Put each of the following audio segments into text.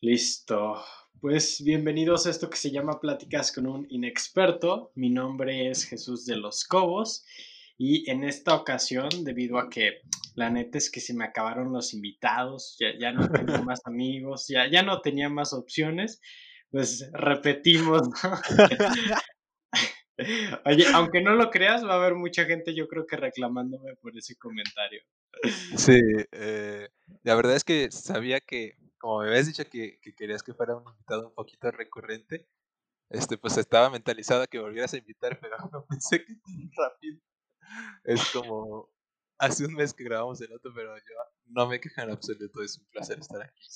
Listo. Pues bienvenidos a esto que se llama Pláticas con un inexperto. Mi nombre es Jesús de los Cobos y en esta ocasión, debido a que la neta es que se me acabaron los invitados, ya, no tenía más amigos, ya, ya no tenía más opciones, pues repetimos. Oye, aunque no lo creas, va a haber mucha gente yo creo que reclamándome por ese comentario. Sí, eh, la verdad es que sabía que, como me habías dicho que, querías que fuera un invitado un poquito recurrente, este, pues estaba mentalizado que volvieras a invitar, pero no pensé que tan rápido. Es como hace un mes que grabamos el otro, pero yo no me quejo en absoluto, es un placer estar aquí.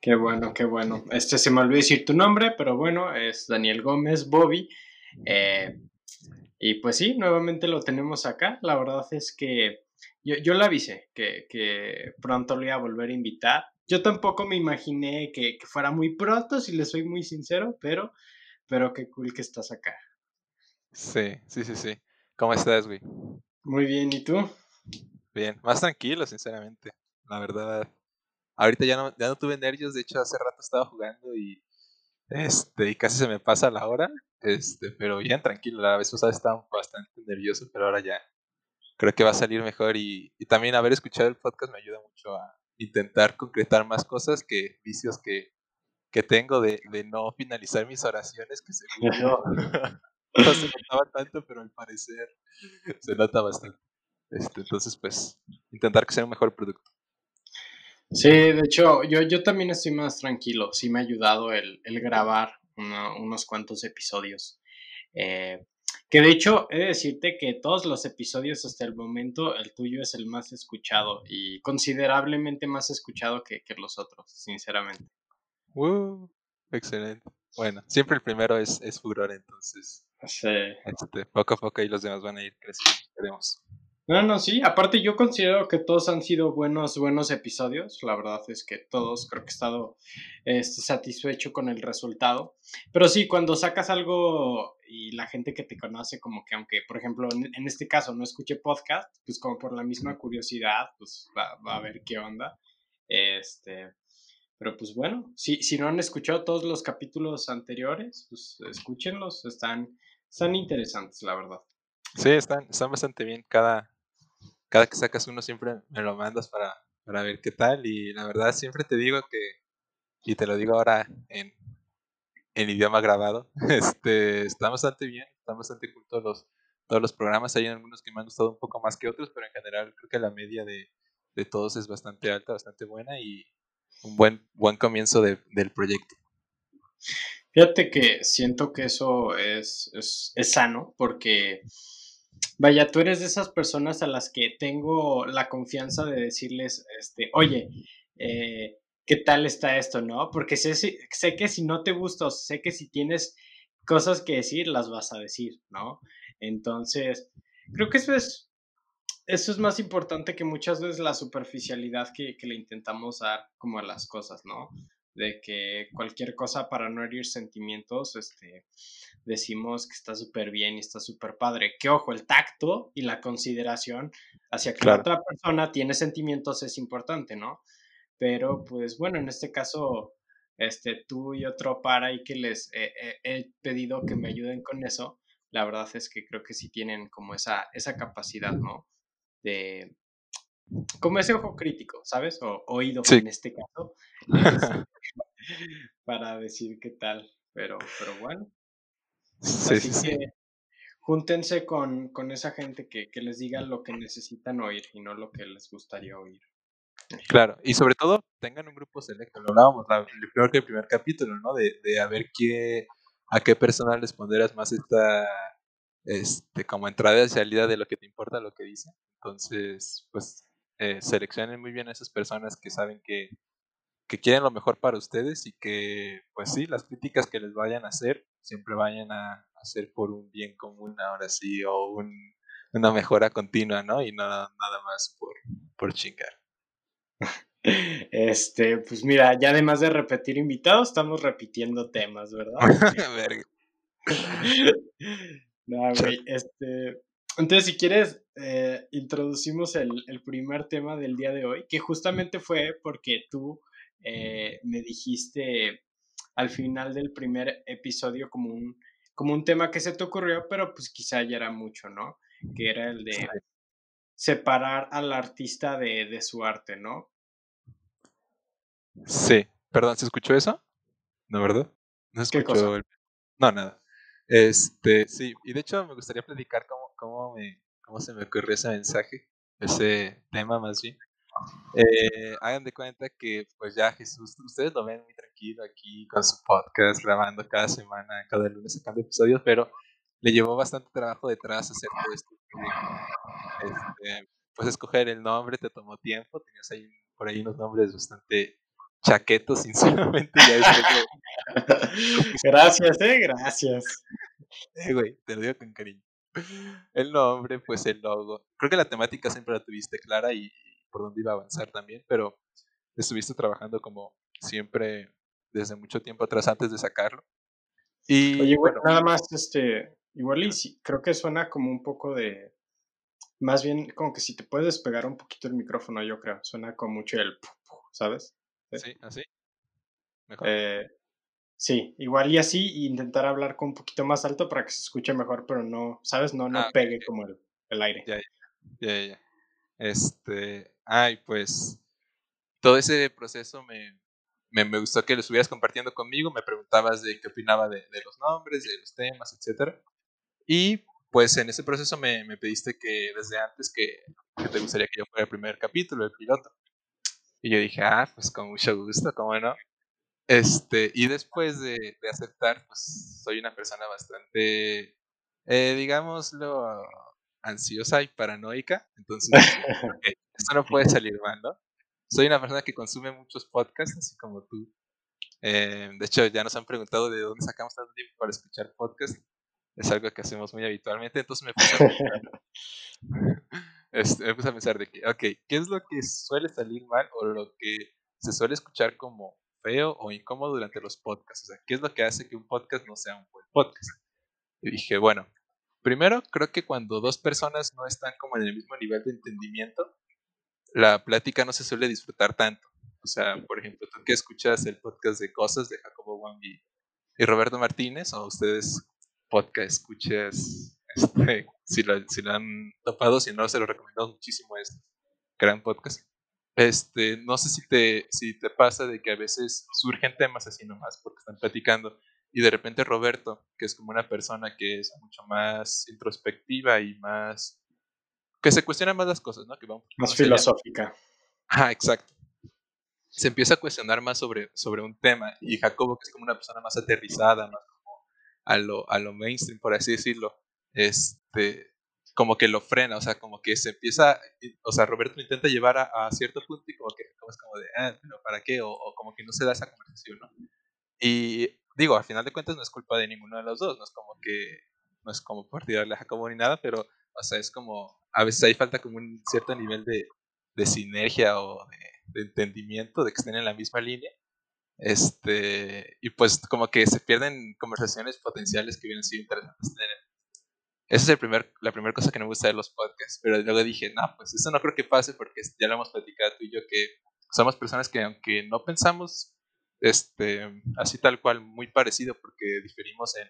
Qué bueno, qué bueno. Este se me olvidó decir tu nombre, pero bueno, es Daniel Gómez, Bobby. Eh, y pues sí, nuevamente lo tenemos acá. La verdad es que yo, yo le avisé que, que, pronto lo iba a volver a invitar. Yo tampoco me imaginé que, que, fuera muy pronto, si le soy muy sincero, pero, pero qué cool que estás acá. Sí, sí, sí, sí. ¿Cómo estás, güey? Muy bien, ¿y tú? Bien, más tranquilo, sinceramente. La verdad, ahorita ya no, ya no tuve nervios, de hecho hace rato estaba jugando y este, y casi se me pasa la hora, este, pero bien tranquilo, la vez pasada estaba bastante nervioso, pero ahora ya creo que va a salir mejor y, y también haber escuchado el podcast me ayuda mucho a intentar concretar más cosas que vicios que, que tengo de, de no finalizar mis oraciones, que según yo no se notaba tanto, pero al parecer se nota bastante. Este, entonces, pues, intentar que sea un mejor producto. Sí, de hecho, yo, yo también estoy más tranquilo. Sí me ha ayudado el, grabar unos cuantos episodios. Eh, que de hecho, he de decirte que todos los episodios hasta el momento, el tuyo es el más escuchado y considerablemente más escuchado que, los otros, sinceramente. Uh, excelente. Bueno, siempre el primero es, es furor, entonces. Sí. Este, poco a poco y los demás van a ir creciendo, esperemos. No, no, sí. Aparte, yo considero que todos han sido buenos, buenos episodios. La verdad es que todos creo que he estado este, satisfecho con el resultado. Pero sí, cuando sacas algo y la gente que te conoce, como que aunque, por ejemplo, en, este caso no escuche podcast, pues como por la misma curiosidad, pues va, a ver qué onda. Este, pero pues bueno, si, si no han escuchado todos los capítulos anteriores, pues escúchenlos, están, están interesantes, la verdad. Sí, están, están bastante bien. Cada, cada que sacas uno siempre me lo mandas para, para ver qué tal y la verdad siempre te digo que, y te lo digo ahora en, en idioma grabado, este, está bastante bien, están bastante cool todos los, todos los programas, hay algunos que me han gustado un poco más que otros, pero en general creo que la media de, de todos es bastante alta, bastante buena y un buen, buen comienzo de, del proyecto. Fíjate que siento que eso es, es, es sano porque Vaya, tú eres de esas personas a las que tengo la confianza de decirles, este, oye, eh, ¿qué tal está esto, no? Porque sé, sé que si no te gusta, sé que si tienes cosas que decir, las vas a decir, ¿no? Entonces, creo que eso es, eso es más importante que muchas veces la superficialidad que, que le intentamos dar como a las cosas, ¿no? De que cualquier cosa para no herir sentimientos, este, decimos que está súper bien y está súper padre. Que ojo, el tacto y la consideración hacia que la otra persona tiene sentimientos es importante, ¿no? Pero pues bueno, en este caso, este, tú y otro para y que les he pedido que me ayuden con eso, la verdad es que creo que sí tienen como esa, esa capacidad, ¿no? De, como ese ojo crítico, ¿sabes? O oído en este caso, para decir qué tal, pero, pero bueno. Así que júntense con, con esa gente que, que, les diga lo que necesitan oír y no lo que les gustaría oír. Claro, y sobre todo tengan un grupo selecto, lo hablábamos peor que el primer capítulo, ¿no? De, de a ver qué, a qué persona les pondrás más esta, este, como entrada y salida de lo que te importa, lo que dicen. Entonces, pues eh, seleccionen muy bien a esas personas que saben que, que quieren lo mejor para ustedes y que, pues sí, las críticas que les vayan a hacer siempre vayan a hacer por un bien común ahora sí o un, una mejora continua, ¿no? Y nada, nada más por, por chingar. Este, pues mira, ya además de repetir invitados, estamos repitiendo temas, ¿verdad? no, güey, este, Entonces, si quieres, eh, introducimos el, primer tema del día de hoy, que justamente fue porque tú eh, me dijiste al final del primer episodio como un, como un tema que se te ocurrió, pero pues quizá ya era mucho, ¿no? Que era el de separar al artista de, su arte, ¿no? Sí, perdón, ¿se escuchó eso? ¿No, verdad? No escuchó. No, nada. Este, sí, y de hecho me gustaría platicar cómo, cómo, me, cómo se me ocurrió ese mensaje, ese tema más bien. Eh, hagan de cuenta que pues ya Jesús, ustedes lo ven muy tranquilo aquí con su podcast, grabando cada semana, cada lunes sacando episodios, pero le llevó bastante trabajo detrás hacer todo esto. Este, pues escoger el nombre te tomó tiempo, tenías ahí por ahí unos nombres bastante chaquetos, sinceramente. gracias, eh, gracias. Eh, güey, te lo digo con cariño. El nombre, pues el logo. Creo que la temática siempre la tuviste clara y, por dónde iba a avanzar también, pero estuviste trabajando como siempre desde mucho tiempo atrás antes de sacarlo. Y Oye, bueno, nada más, este, igual y sí, creo que suena como un poco de, más bien como que si te puedes despegar un poquito el micrófono, yo creo, suena como mucho el, ¿sabes? Sí, así. Mejor. Eh, sí, igual y así, intentar hablar con un poquito más alto para que se escuche mejor, pero no, ¿sabes? No, no ah, pegue como el, el aire. Ya, ya, ya. Este, ay, pues todo ese proceso me, me, me, gustó que lo estuvieras compartiendo conmigo, me preguntabas de qué opinaba de, de, los nombres, de los temas, etcétera. Y pues en ese proceso me, me pediste que desde antes que, que, te gustaría que yo fuera el primer capítulo, el piloto. Y yo dije, ah, pues con mucho gusto, ¿cómo no? Este, y después de, de aceptar, pues soy una persona bastante, eh, digámoslo, ansiosa y paranoica, entonces esto no puede salir mal, ¿no? Soy una persona que consume muchos podcasts, así como tú. Eh, de hecho, ya nos han preguntado de dónde sacamos tanto tiempo para escuchar podcasts. Es algo que hacemos muy habitualmente, entonces me puse a pensar, este, me puse a pensar de que, ok, ¿qué es lo que suele salir mal o lo que se suele escuchar como feo o incómodo durante los podcasts? O sea, ¿qué es lo que hace que un podcast no sea un buen podcast? Y dije, bueno, Primero, creo que cuando dos personas no están como en el mismo nivel de entendimiento, la plática no se suele disfrutar tanto. O sea, por ejemplo, tú que escuchas el podcast de Cosas de Jacobo Wang y, Roberto Martínez, o ustedes podcast escuchas, este, si, lo, si lo han topado, si no, se lo recomiendo muchísimo este gran podcast. Este, no sé si te, si te pasa de que a veces surgen temas así nomás porque están platicando y de repente Roberto, que es como una persona que es mucho más introspectiva y más... que se cuestiona más las cosas, ¿no? Que va más, filosófica. Ah, exacto. Se empieza a cuestionar más sobre, sobre un tema y Jacobo, que es como una persona más aterrizada, más como a lo, a lo mainstream, por así decirlo, este, como que lo frena, o sea, como que se empieza, o sea, Roberto lo intenta llevar a, cierto punto y como que es como de, ah, pero ¿para qué? O, o, como que no se da esa conversación, ¿no? Y digo, al final de cuentas no es culpa de ninguno de los dos, no es como que, no es como por tirarle a Jacobo ni nada, pero, o sea, es como, a veces hay falta como un cierto nivel de, de sinergia o de, entendimiento, de que estén en la misma línea. Este, y pues como que se pierden conversaciones potenciales que vienen siendo interesantes tener. Esa es el primer, la primera cosa que me gusta de los podcasts, pero luego dije, no, pues eso no creo que pase porque ya lo hemos platicado tú y yo, que somos personas que aunque no pensamos este, así tal cual, muy parecido, porque diferimos en,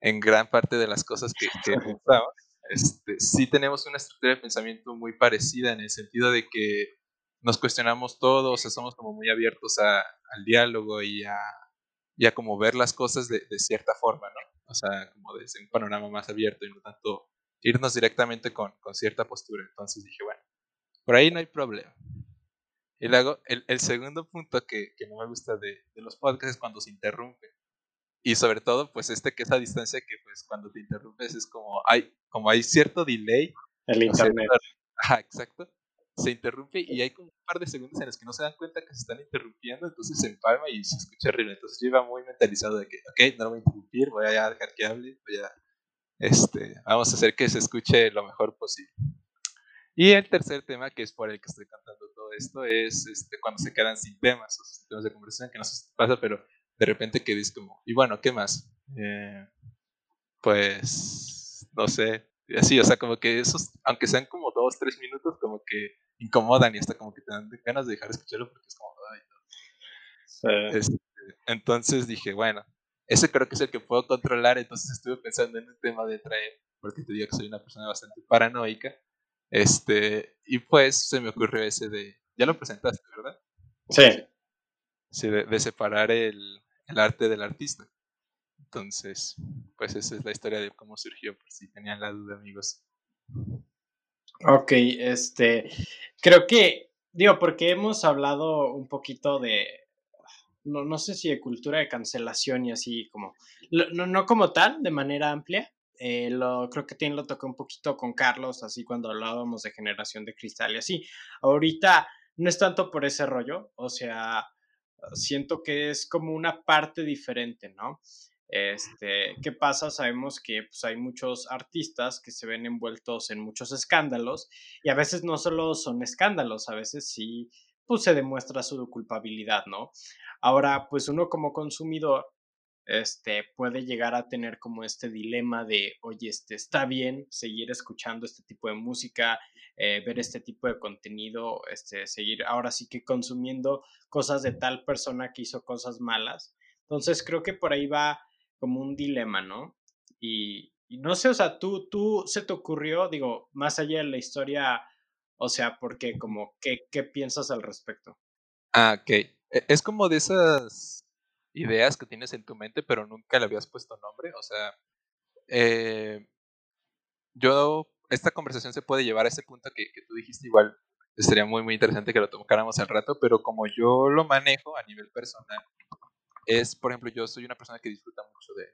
en gran parte de las cosas que, que pensamos. Este, sí tenemos una estructura de pensamiento muy parecida en el sentido de que nos cuestionamos todo, o sea, somos como muy abiertos a, al diálogo y a, y a como ver las cosas de, de, cierta forma, ¿no? O sea, como desde un panorama más abierto y no tanto irnos directamente con, con cierta postura. Entonces dije, bueno, por ahí no hay problema. Y luego, el, el segundo punto que, que, no me gusta de, de, los podcasts es cuando se interrumpe. Y sobre todo, pues este que esa distancia que pues cuando te interrumpes es como hay, como hay cierto delay. El internet. ajá, exacto. Se interrumpe y hay como un par de segundos en los que no se dan cuenta que se están interrumpiendo, entonces se empalma y se escucha horrible. Entonces yo iba muy mentalizado de que, ok, no lo voy a interrumpir, voy a dejar que hable, voy a, este, vamos a hacer que se escuche lo mejor posible. Y el tercer tema, que es por el que estoy cantando todo esto, es este, cuando se quedan sin temas, o sin temas de conversación, que no sé si pasa, pero de repente que dices como, y bueno, ¿qué más? Eh, pues, no sé, así, o sea, como que esos, aunque sean como dos, tres minutos, como que incomodan y hasta como que te dan ganas de dejar de escucharlo porque es como, ay, no. Este, entonces dije, bueno, ese creo que es el que puedo controlar, entonces estuve pensando en un tema de traer, porque te digo que soy una persona bastante paranoica, este, y pues se me ocurrió ese de, ya lo presentaste, ¿verdad? Sí. Sí, de, separar el, el, arte del artista. Entonces, pues esa es la historia de cómo surgió, por si tenían la duda, amigos. Ok, este, creo que, digo, porque hemos hablado un poquito de, no, no sé si de cultura de cancelación y así como, no, no como tal, de manera amplia, eh, lo, creo que tiene lo toqué un poquito con Carlos, así cuando hablábamos de generación de cristal y así. Ahorita no es tanto por ese rollo, o sea, siento que es como una parte diferente, ¿no? Este, ¿qué pasa? Sabemos que pues, hay muchos artistas que se ven envueltos en muchos escándalos y a veces no solo son escándalos, a veces sí, pues se demuestra su culpabilidad, ¿no? Ahora, pues uno como consumidor este, puede llegar a tener como este dilema de, oye, este, está bien seguir escuchando este tipo de música, eh, ver este tipo de contenido, este, seguir ahora sí que consumiendo cosas de tal persona que hizo cosas malas. Entonces creo que por ahí va como un dilema, ¿no? Y, no sé, o sea, tú, tú se te ocurrió, digo, más allá de la historia, o sea, porque como, ¿qué, qué piensas al respecto? Ah, ok. E, es como de esas ideas que tienes en tu mente, pero nunca le habías puesto nombre. O sea, eh, yo, esta conversación se puede llevar a ese punto que, tú dijiste igual. Sería muy, muy interesante que lo tocáramos al rato, pero como yo lo manejo a nivel personal, es, por ejemplo, yo soy una persona que disfruta mucho de,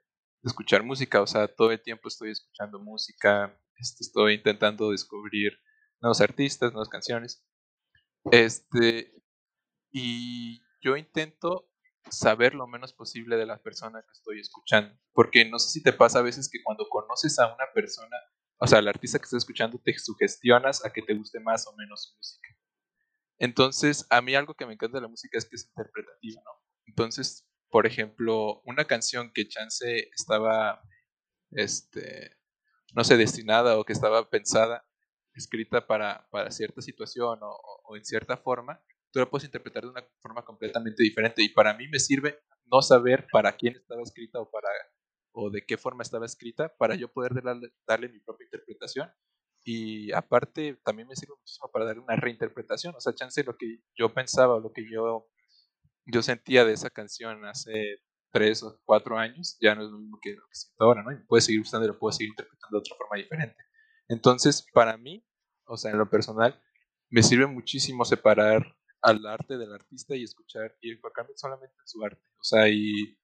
escuchar música, o sea, todo el tiempo estoy escuchando música, este, estoy intentando descubrir nuevos artistas, nuevas canciones. Este, y yo intento saber lo menos posible de la persona que estoy escuchando. Porque no sé si te pasa a veces que cuando conoces a una persona, o sea, al artista que estás escuchando, te sugestionas a que te guste más o menos su música. Entonces, a mí algo que me encanta de la música es que es interpretativa, ¿no? Entonces, por ejemplo, una canción que Chance estaba, este, no sé, destinada o que estaba pensada, escrita para, para cierta situación o en cierta forma, tú la puedes interpretar de una forma completamente diferente. Y para mí me sirve no saber para quién estaba escrita o para o de qué forma estaba escrita para yo poder darle, mi propia interpretación. Y aparte también me sirve muchísimo para darle una reinterpretación. O sea, chance lo que yo pensaba o lo que yo, yo sentía de esa canción hace tres o cuatro años, ya no es lo mismo que lo que siento ahora, ¿no? Y me puede seguir gustando y lo puedo seguir interpretando de otra forma diferente. Entonces, para mí, o sea, en lo personal, me sirve muchísimo separar al arte del artista y escuchar y enfocarme solamente en su arte. O sea, y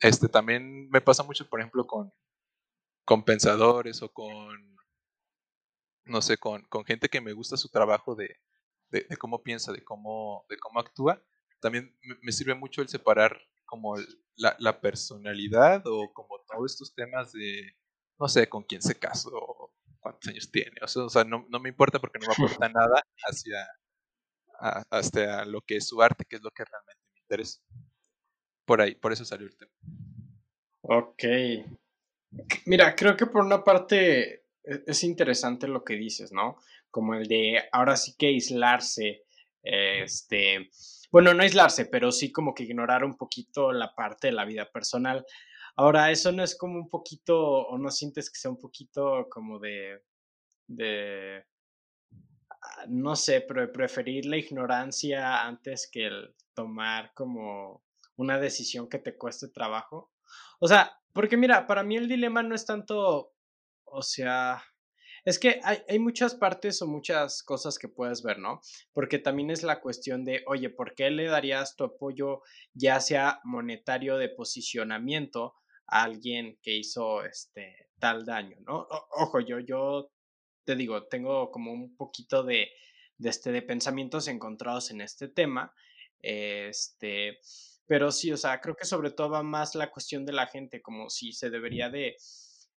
este también me pasa mucho, por ejemplo, con, con pensadores o con, no sé, con, con gente que me gusta su trabajo de, de, cómo piensa, de cómo, de cómo actúa. También me, sirve mucho el separar como la, la, personalidad o como todos estos temas de, no sé, con quién se casó, cuántos años tiene. O sea, o sea no, no me importa porque no me aporta nada hacia, hasta lo que es su arte, que es lo que realmente me interesa. Por ahí, por eso salió el tema. Ok. Mira, creo que por una parte e-, es interesante lo que dices, ¿no? Como el de ahora sí que aislarse, este, bueno, no aislarse, pero sí como que ignorar un poquito la parte de la vida personal. Ahora, eso no es como un poquito, o no sientes que sea un poquito como de, de, no sé, pero preferir la ignorancia antes que el tomar como una decisión que te cueste trabajo. O sea, porque mira, para mí el dilema no es tanto, o sea, es que hay, hay, muchas partes o muchas cosas que puedes ver, ¿no? Porque también es la cuestión de, oye, ¿por qué le darías tu apoyo, ya sea monetario de posicionamiento, a alguien que hizo este tal daño, ¿no? ojo, yo, yo te digo, tengo como un poquito de, de, este, de pensamientos encontrados en este tema. Este, pero sí, o sea, creo que sobre todo va más la cuestión de la gente, como si se debería de,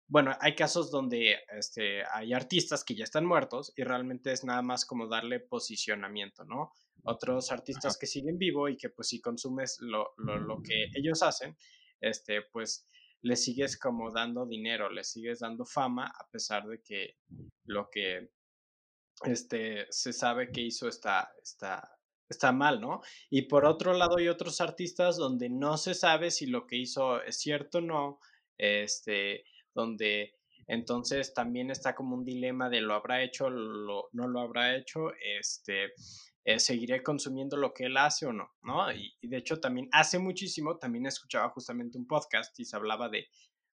bueno, hay casos donde este, hay artistas que ya están muertos y realmente es nada más como darle posicionamiento, ¿no? Otros artistas que siguen vivo y que pues si consumes lo, lo, lo, que ellos hacen, este, pues le sigues como dando dinero, le sigues dando fama, a pesar de que lo que este, se sabe que hizo está, está, está mal, ¿no? Y por otro lado hay otros artistas donde no se sabe si lo que hizo es cierto o no, este, donde entonces también está como un dilema de lo habrá hecho, lo, no lo habrá hecho, este, eh, seguiré consumiendo lo que él hace o no, ¿no? Y, de hecho también hace muchísimo, también escuchaba justamente un podcast y se hablaba de,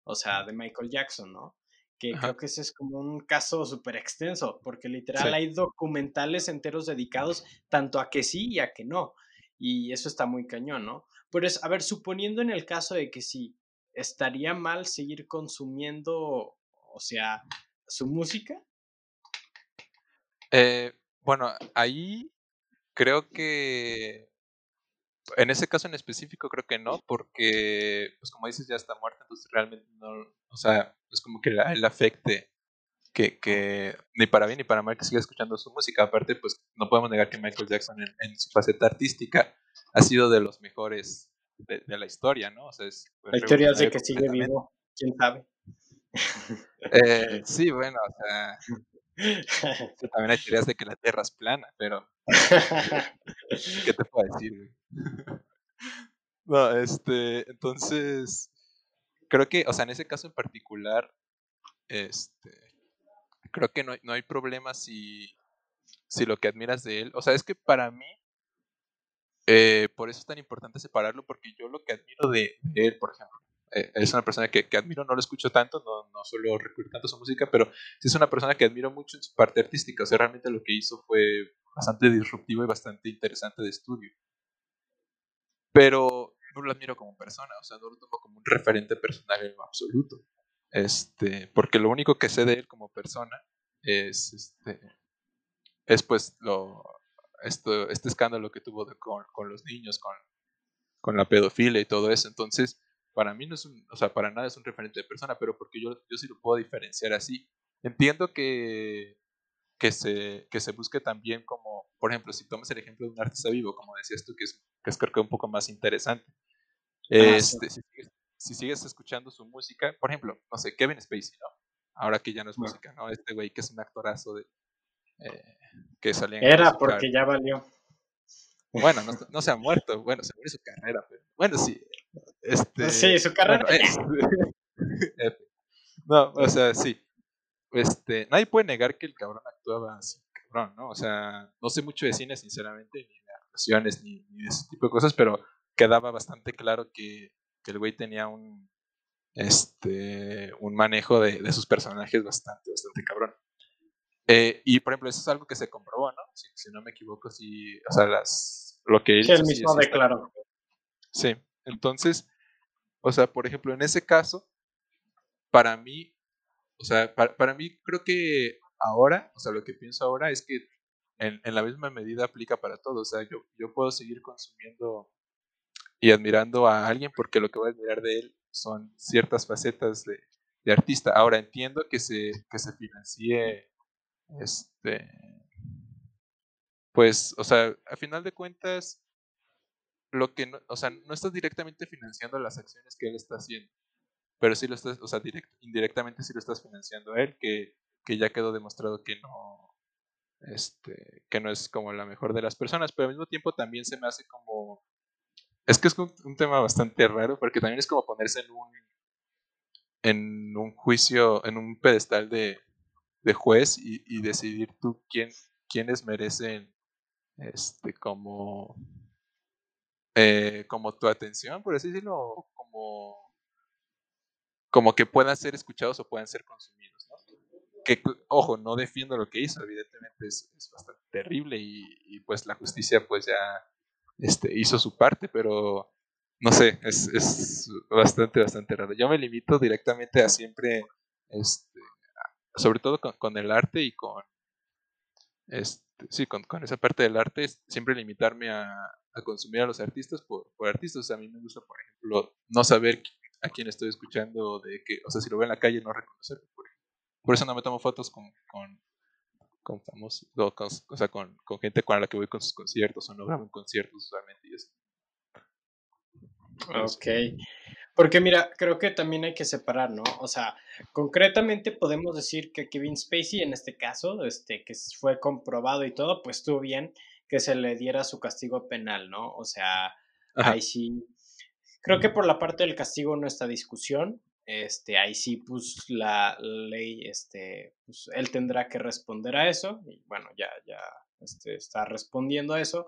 o sea, de Michael Jackson, ¿no? Que creo que ese es como un caso súper extenso, porque literal hay documentales enteros dedicados tanto a que sí y a que no. Y eso está muy cañón, ¿no? Pero es, a ver, suponiendo en el caso de que sí, ¿estaría mal seguir consumiendo o sea, su música? Eh, bueno, ahí creo que en ese caso en específico creo que no, porque, pues como dices, ya está muerta, entonces realmente no, o sea, es como que él afecte que, que, ni para bien ni para mal que siga escuchando su música. Aparte, pues no podemos negar que Michael Jackson en, su faceta artística ha sido de los mejores de, la historia, ¿no? O sea, es, la historia de que sigue vivo, quién sabe. Eh, sí, bueno, o sea, también hay teorías de que la Tierra es plana, pero ¿qué te puedo decir? No, este, entonces, creo que, o sea, en ese caso en particular, este, creo que no, no hay problema si, si lo que admiras de él, o sea, es que para mí, eh, por eso es tan importante separarlo, porque yo lo que admiro de él, por ejemplo, eh, es una persona que, que, admiro, no lo escucho tanto, no, no suelo recurrir tanto su música, pero sí es una persona que admiro mucho en su parte artística, o sea, realmente lo que hizo fue bastante disruptivo y bastante interesante de estudio. Pero no lo admiro como persona, o sea, no lo tomo como un referente personal en lo absoluto. Este, porque lo único que sé de él como persona es este es pues lo esto, este escándalo que tuvo con, con, los niños, con, con la pedofilia y todo eso. Entonces, para mí no es un, o sea, para nada es un referente de persona, pero porque yo, yo sí lo puedo diferenciar así. Entiendo que, que, se, que se busque también como, por ejemplo, si tomas el ejemplo de un artista vivo, como decías tú, que es, que es creo que un poco más interesante. Este, si, sigues, escuchando su música, por ejemplo, no sé, Kevin Spacey, ¿no? Ahora que ya no es música, ¿no? Este güey que es un actorazo de... Eh, que salía en Era porque ya valió. Bueno, no, no, se ha muerto, bueno, se murió su carrera, pero bueno, sí, este, sí, su carrera. no, o sea, sí. Este, nadie puede negar que el cabrón actuaba así, cabrón, ¿no? O sea, no sé mucho de cine, sinceramente, ni de actuaciones, ni, de ese tipo de cosas, pero quedaba bastante claro que, que el güey tenía un, este, un manejo de, de sus personajes bastante, bastante cabrón. Eh, y por ejemplo, eso es algo que se comprobó, ¿no? Si, si no me equivoco, si, o sea, las, lo que él sí, mismo declaró. Sí, entonces, o sea, por ejemplo, en ese caso, para mí, o sea, para, mí creo que ahora, o sea, lo que pienso ahora es que en, la misma medida aplica para todo. O sea, yo, yo puedo seguir consumiendo y admirando a alguien porque lo que voy a admirar de él son ciertas facetas de, de artista. Ahora entiendo que se, que se financie, este, pues, o sea, a final de cuentas, lo que no, o sea, no estás directamente financiando las acciones que él está haciendo, pero sí lo estás, o sea, indirectamente sí lo estás financiando a él, que, que ya quedó demostrado que no, este, que no es como la mejor de las personas, pero al mismo tiempo también se me hace como, es que es un, tema bastante raro, porque también es como ponerse en un, en un juicio, en un pedestal de, de juez y, y decidir tú quién, quiénes merecen, este, como eh, como tu atención, por así decirlo, como, como que puedan ser escuchados o puedan ser consumidos. ¿no? Que, ojo, no defiendo lo que hizo, evidentemente es, bastante terrible y, pues la justicia pues ya este, hizo su parte, pero no sé, es, es bastante, bastante raro. Yo me limito directamente a siempre, este, sobre todo con, con el arte y con, este, sí, con, con, esa parte del arte, siempre limitarme a, a consumir a los artistas por, por artistas. a mí me gusta, por ejemplo, no saber a quién estoy escuchando, de que, o sea, si lo veo en la calle, no reconocerlo. Por, por eso no me tomo fotos con, con, con famosos, o sea, con, con, gente con la que voy con sus conciertos, o no grabo en conciertos usualmente y eso. Ok. Porque mira, creo que también hay que separar, ¿no? O sea, concretamente podemos decir que Kevin Spacey, en este caso, este, que fue comprobado y todo, pues estuvo bien que se le diera su castigo penal, ¿no? O sea, ahí sí. Creo que por la parte del castigo no está discusión. Este, ahí sí, pues la ley, este, pues él tendrá que responder a eso. Y bueno, ya, ya este, está respondiendo a eso.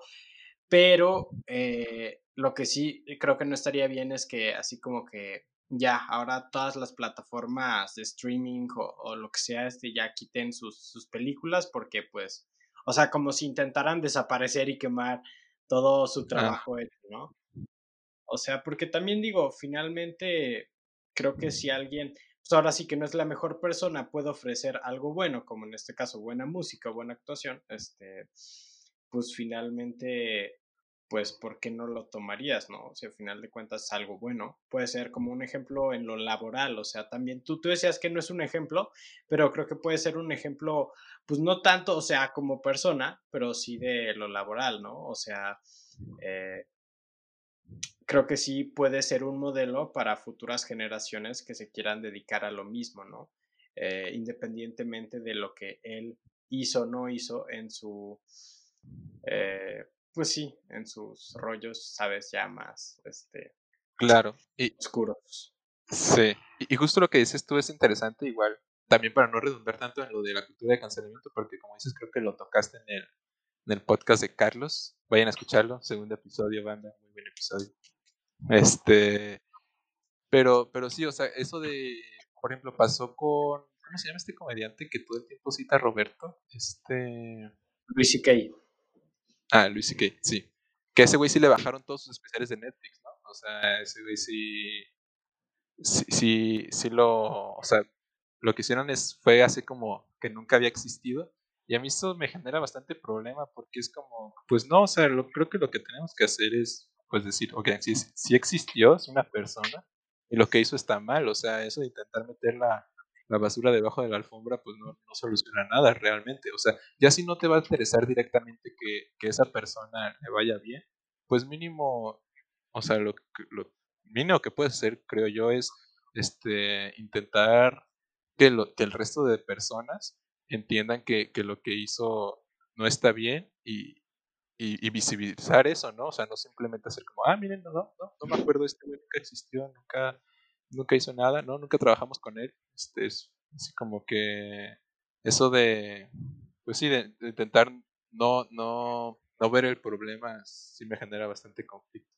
Pero eh, lo que sí creo que no estaría bien es que así como que ya, ahora todas las plataformas de streaming o, lo que sea, este, ya quiten sus, sus, películas porque pues, o sea, como si intentaran desaparecer y quemar todo su trabajo ¿no? O sea, porque también digo, finalmente creo que si alguien, pues ahora sí que no es la mejor persona, puede ofrecer algo bueno, como en este caso buena música, buena actuación, este, pues finalmente pues ¿por qué no lo tomarías, no? O sea, al final de cuentas es algo bueno. Puede ser como un ejemplo en lo laboral, o sea, también tú, tú decías que no es un ejemplo, pero creo que puede ser un ejemplo, pues no tanto, o sea, como persona, pero sí de lo laboral, ¿no? O sea, eh, creo que sí puede ser un modelo para futuras generaciones que se quieran dedicar a lo mismo, ¿no? Eh, independientemente de lo que él hizo o no hizo en su... Eh, pues sí, en sus rollos, sabes, ya más, este... Claro. Y, oscuros. Sí, y justo lo que dices tú es interesante igual, también para no redundar tanto en lo de la cultura de cancelamiento, porque como dices, creo que lo tocaste en el, en el podcast de Carlos, vayan a escucharlo, segundo episodio, banda, muy buen episodio. Este, pero, pero sí, o sea, eso de, por ejemplo, pasó con, ¿cómo se llama este comediante que todo el tiempo cita a Roberto? Este... Luis C.K. Ah, Luis C.K., sí. Que ese güey sí le bajaron todos sus especiales de Netflix, ¿no? O sea, ese güey sí, sí, sí, sí lo, o sea, lo que hicieron es, fue así como que nunca había existido. Y a mí eso me genera bastante problema porque es como, pues no, o sea, lo, creo que lo que tenemos que hacer es, pues decir, ok, sí, sí existió, es una persona, y lo que hizo está mal, o sea, eso de intentar meter la, la basura debajo de la alfombra, pues no, no, soluciona nada realmente. O sea, ya si no te va a interesar directamente que, que esa persona le vaya bien, pues mínimo, o sea, lo, lo mínimo que puedes hacer, creo yo, es este intentar que, lo, que el resto de personas entiendan que, que lo que hizo no está bien y, y, visibilizar eso, ¿no? O sea, no simplemente hacer como, ah, miren, no, no, no, me acuerdo, este güey nunca existió, nunca, nunca hizo nada, ¿no? Nunca trabajamos con él. Este es así como que eso de, pues sí, de, intentar no, no, no ver el problema sí me genera bastante conflicto.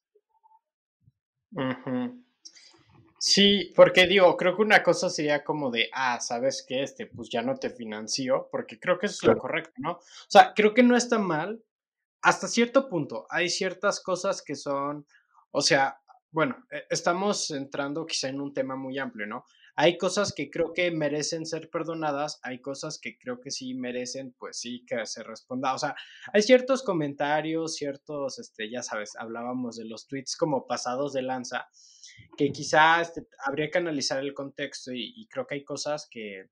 Sí, porque digo, creo que una cosa sería como de, ah, ¿sabes qué? Este, pues ya no te financió, porque creo que eso es lo correcto, ¿no? O sea, creo que no está mal hasta cierto punto. Hay ciertas cosas que son, o sea, bueno, e, estamos entrando quizá en un tema muy amplio, ¿no? Hay cosas que creo que merecen ser perdonadas, hay cosas que creo que sí merecen, pues sí, que se responda. O sea, hay ciertos comentarios, ciertos, este, ya sabes, hablábamos de los tweets como pasados de lanza, que quizá este, habría que analizar el contexto y, creo que hay cosas que,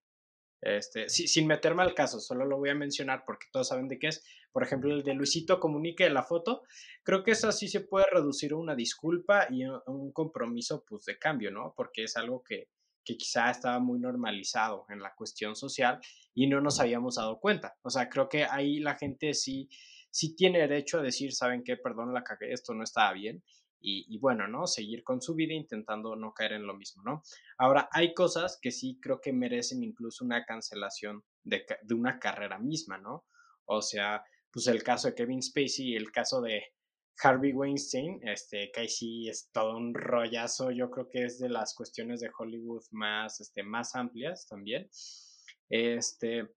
este, sin meterme al caso, solo lo voy a mencionar porque todos saben de qué es, por ejemplo, el de Luisito comunique la foto, creo que eso sí se puede reducir a una disculpa y un compromiso pues de cambio, ¿no? Porque es algo que, que quizá estaba muy normalizado en la cuestión social y no nos habíamos dado cuenta. O sea, creo que ahí la gente sí, sí tiene derecho a decir, ¿saben qué? Perdón, la cagué, esto no estaba bien. Y, y, bueno, ¿no? Seguir con su vida intentando no caer en lo mismo, ¿no? Ahora, hay cosas que sí creo que merecen incluso una cancelación de, de una carrera misma, ¿no? O sea, pues el caso de Kevin Spacey y el caso de Harvey Weinstein, este, que sí es todo un rollazo, yo creo que es de las cuestiones de Hollywood más, este, más amplias también. Este,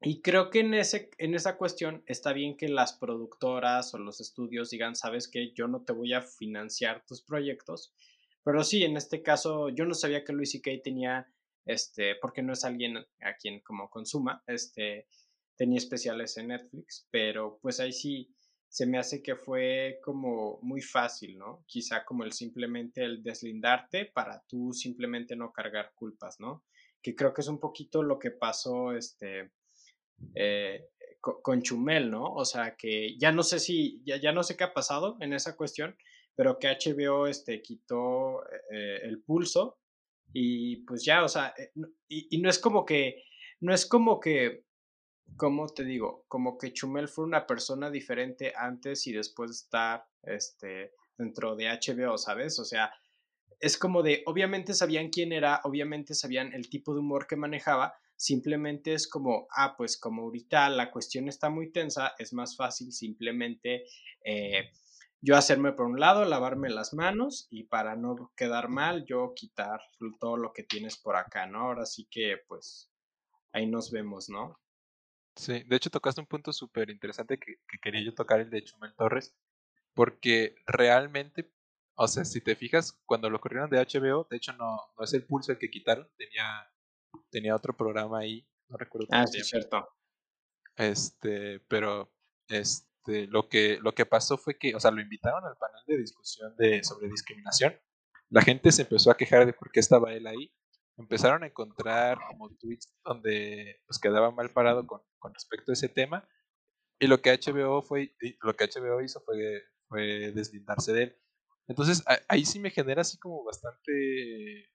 y creo que en, ese, en esa cuestión está bien que las productoras o los estudios digan, sabes que yo no te voy a financiar tus proyectos, pero sí, en este caso yo no sabía que Luis C.K. tenía, este, porque no es alguien a quien como consuma, este, tenía especiales en Netflix, pero pues ahí sí se me hace que fue como muy fácil, ¿no? Quizá como el simplemente el deslindarte para tú simplemente no cargar culpas, ¿no? Que creo que es un poquito lo que pasó este, eh, con Chumel, ¿no? O sea, que ya no sé si, ya, ya no sé qué ha pasado en esa cuestión, pero que HBO este, quitó eh, el pulso y pues ya, o sea, eh, y, y, no es como que, no es como que, ¿cómo te digo? Como que Chumel fue una persona diferente antes y después de estar este, dentro de HBO, ¿sabes? O sea, es como de, obviamente sabían quién era, obviamente sabían el tipo de humor que manejaba, simplemente es como, ah, pues como ahorita la cuestión está muy tensa, es más fácil simplemente eh, yo hacerme por un lado, lavarme las manos y para no quedar mal, yo quitar todo lo que tienes por acá, ¿no? Ahora sí que pues ahí nos vemos, ¿no? Sí, de hecho tocaste un punto súper interesante que, que, quería yo tocar, el de Chumel Torres, porque realmente o sea, si te fijas, cuando lo corrieron de HBO, de hecho no, no es el pulso el que quitaron, tenía, tenía otro programa ahí, no recuerdo Ah, sí, cierto. Este, pero este, lo que, lo que pasó fue que, o sea, lo invitaron al panel de discusión de, sobre discriminación. La gente se empezó a quejar de por qué estaba él ahí. Empezaron a encontrar como tweets donde pues quedaba mal parado con, con respecto a ese tema. Y lo que HBO fue, lo que HBO hizo fue, fue deslindarse de él. Entonces, ahí sí me genera así como bastante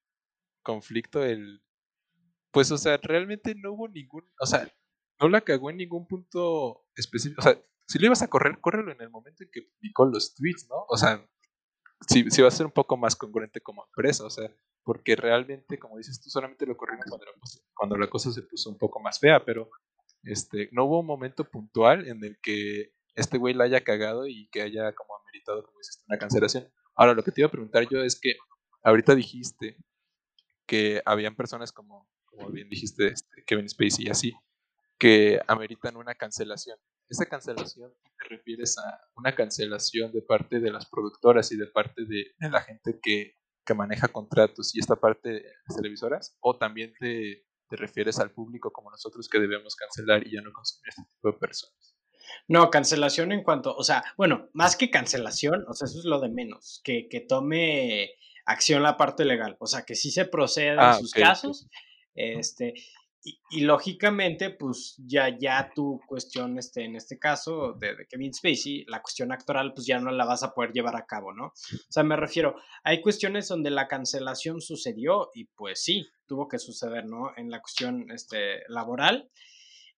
conflicto el... Pues, o sea, realmente no hubo ningún... O sea, no la cagó en ningún punto específico. O sea, si lo ibas a correr, córrelo en el momento en que publicó los tweets, ¿no? O sea, si, si va a ser un poco más congruente como empresa, o sea, porque realmente, como dices tú, solamente lo corrieron cuando la, cuando la cosa se puso un poco más fea, pero este, no hubo un momento puntual en el que este güey la haya cagado y que haya como ameritado, como dices, una cancelación. Ahora, lo que te iba a preguntar yo es que ahorita dijiste que habían personas como, como bien dijiste, este, Kevin Spacey y así, que ameritan una cancelación. ¿Esa cancelación te refieres a una cancelación de parte de las productoras y de parte de, la gente que, que, maneja contratos y esta parte de las televisoras? ¿O también te, te refieres al público como nosotros que debemos cancelar y ya no consumir este tipo de personas? No, cancelación en cuanto, o sea, bueno, más que cancelación, o sea, eso es lo de menos, que, que tome acción la parte legal, o sea, que sí se proceda en ah, sus casos, este, y, lógicamente, pues ya, ya tu cuestión, este, en este caso de, de, Kevin Spacey, la cuestión actoral, pues ya no la vas a poder llevar a cabo, ¿no? O sea, me refiero, hay cuestiones donde la cancelación sucedió y pues sí, tuvo que suceder, ¿no? En la cuestión, este, laboral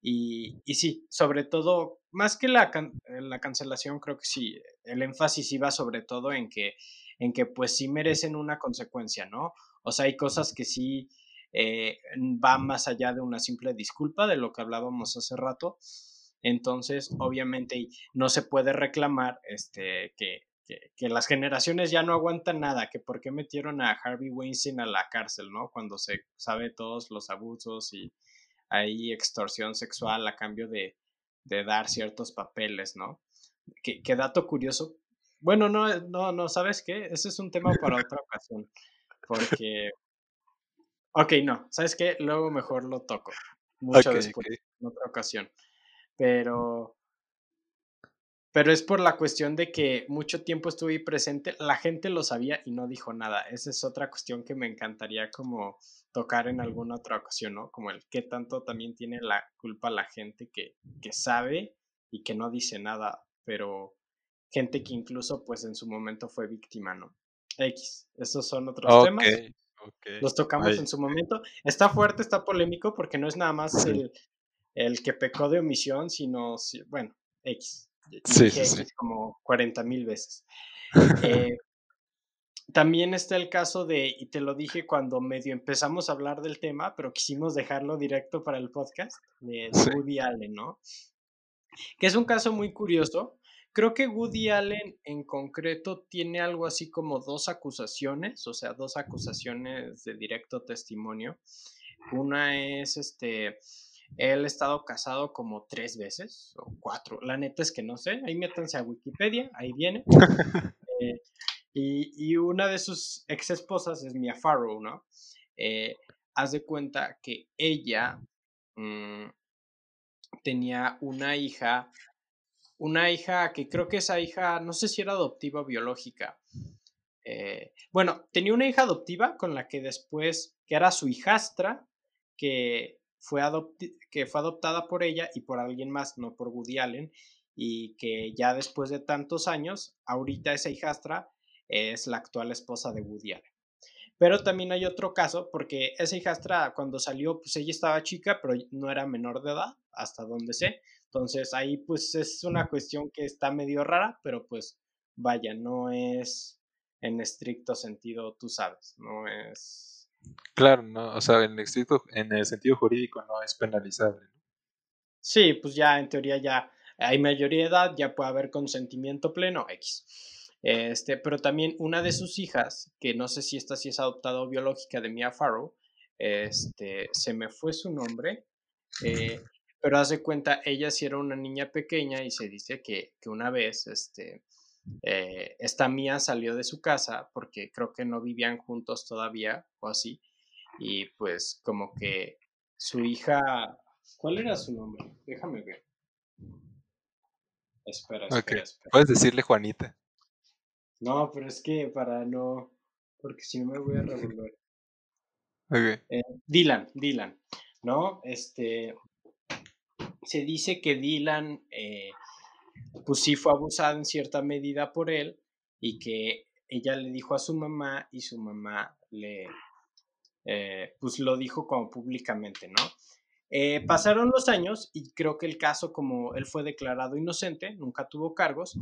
y, y, sí, sobre todo, más que la, eh, la, cancelación, creo que sí, el énfasis iba sobre todo en que, en que pues sí merecen una consecuencia, ¿no? O sea, hay cosas que sí eh, van más allá de una simple disculpa de lo que hablábamos hace rato. Entonces, obviamente, no se puede reclamar este, que, que, que, las generaciones ya no aguantan nada, que por qué metieron a Harvey Weinstein a la cárcel, ¿no? Cuando se sabe todos los abusos y, hay extorsión sexual a cambio de, de dar ciertos papeles, ¿no? ¿Qué, qué, dato curioso. Bueno, no, no, no, ¿sabes qué? Ese es un tema para otra ocasión. Porque. Ok, no, ¿sabes qué? Luego mejor lo toco. Mucho después, en otra ocasión. Pero pero es por la cuestión de que mucho tiempo estuve ahí presente, la gente lo sabía y no dijo nada. Esa es otra cuestión que me encantaría como tocar en alguna otra ocasión, ¿no? Como el qué tanto también tiene la culpa la gente que, que sabe y que no dice nada, pero gente que incluso pues en su momento fue víctima, ¿no? X, esos son otros temas. Los tocamos en su momento. Está fuerte, está polémico porque no es nada más el, el que pecó de omisión, sino, bueno, X. Sí, sí, como 40 mil veces. Eh, también está el caso de, y te lo dije cuando medio empezamos a hablar del tema, pero quisimos dejarlo directo para el podcast, de, Woody Allen, ¿no? Que es un caso muy curioso. Creo que Woody Allen en concreto tiene algo así como dos acusaciones, o sea, dos acusaciones de directo testimonio. Una es este él ha estado casado como tres veces o cuatro. La neta es que no sé. Ahí métanse a Wikipedia, ahí viene. Eh, y, una de sus ex esposas es Mia Farrow, ¿no? Eh, haz de cuenta que ella mm, tenía una hija, una hija que creo que esa hija, no sé si era adoptiva o biológica. Eh, bueno, tenía una hija adoptiva con la que después, que era su hijastra, que fue que fue adoptada por ella y por alguien más, no por Woody Allen, y que ya después de tantos años, ahorita esa hijastra es la actual esposa de Woody Allen. Pero también hay otro caso, porque esa hijastra cuando salió, pues ella estaba chica, pero no era menor de edad, hasta donde sé. Entonces ahí pues es una cuestión que está medio rara, pero pues vaya, no es en estricto sentido, tú sabes, no es... Claro, no, o sea, en, estricto, en el sentido jurídico no es penalizable. Sí, pues ya en teoría ya hay mayoría de edad, ya puede haber consentimiento pleno, X. Este, pero también una de sus hijas, que no sé si esta sí es adoptada o biológica de Mia Farrow, este, se me fue su nombre, eh, pero hace cuenta, ella sí era una niña pequeña y se dice que, una vez, este, eh, esta Mia salió de su casa porque creo que no vivían juntos todavía o así, y pues como que su hija, ¿cuál era su nombre? Déjame ver. Espera, espera, espera. Puedes decirle Juanita. No, pero es que para no, porque si no me voy a revolver. Eh, Dylan, Dylan, ¿no? Este, se dice que Dylan, eh, pues sí fue abusada en cierta medida por él y que ella le dijo a su mamá y su mamá le, eh, pues lo dijo como públicamente, ¿no? pasaron los años y creo que el caso, como él fue declarado inocente, nunca tuvo cargos,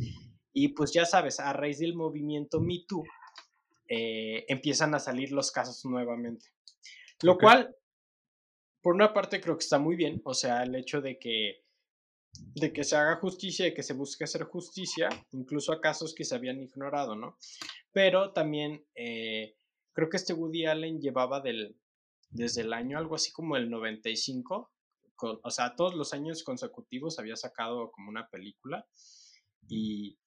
y pues ya sabes, a raíz del movimiento Me Too, eh, empiezan a salir los casos nuevamente. Lo cual, por una parte, creo que está muy bien. O sea, el hecho de que, de que se haga justicia y que se busque hacer justicia, incluso a casos que se habían ignorado, ¿no? Pero también eh, creo que este Woody Allen llevaba del, desde el año algo así como el 95, o sea, todos los años consecutivos había sacado como una película y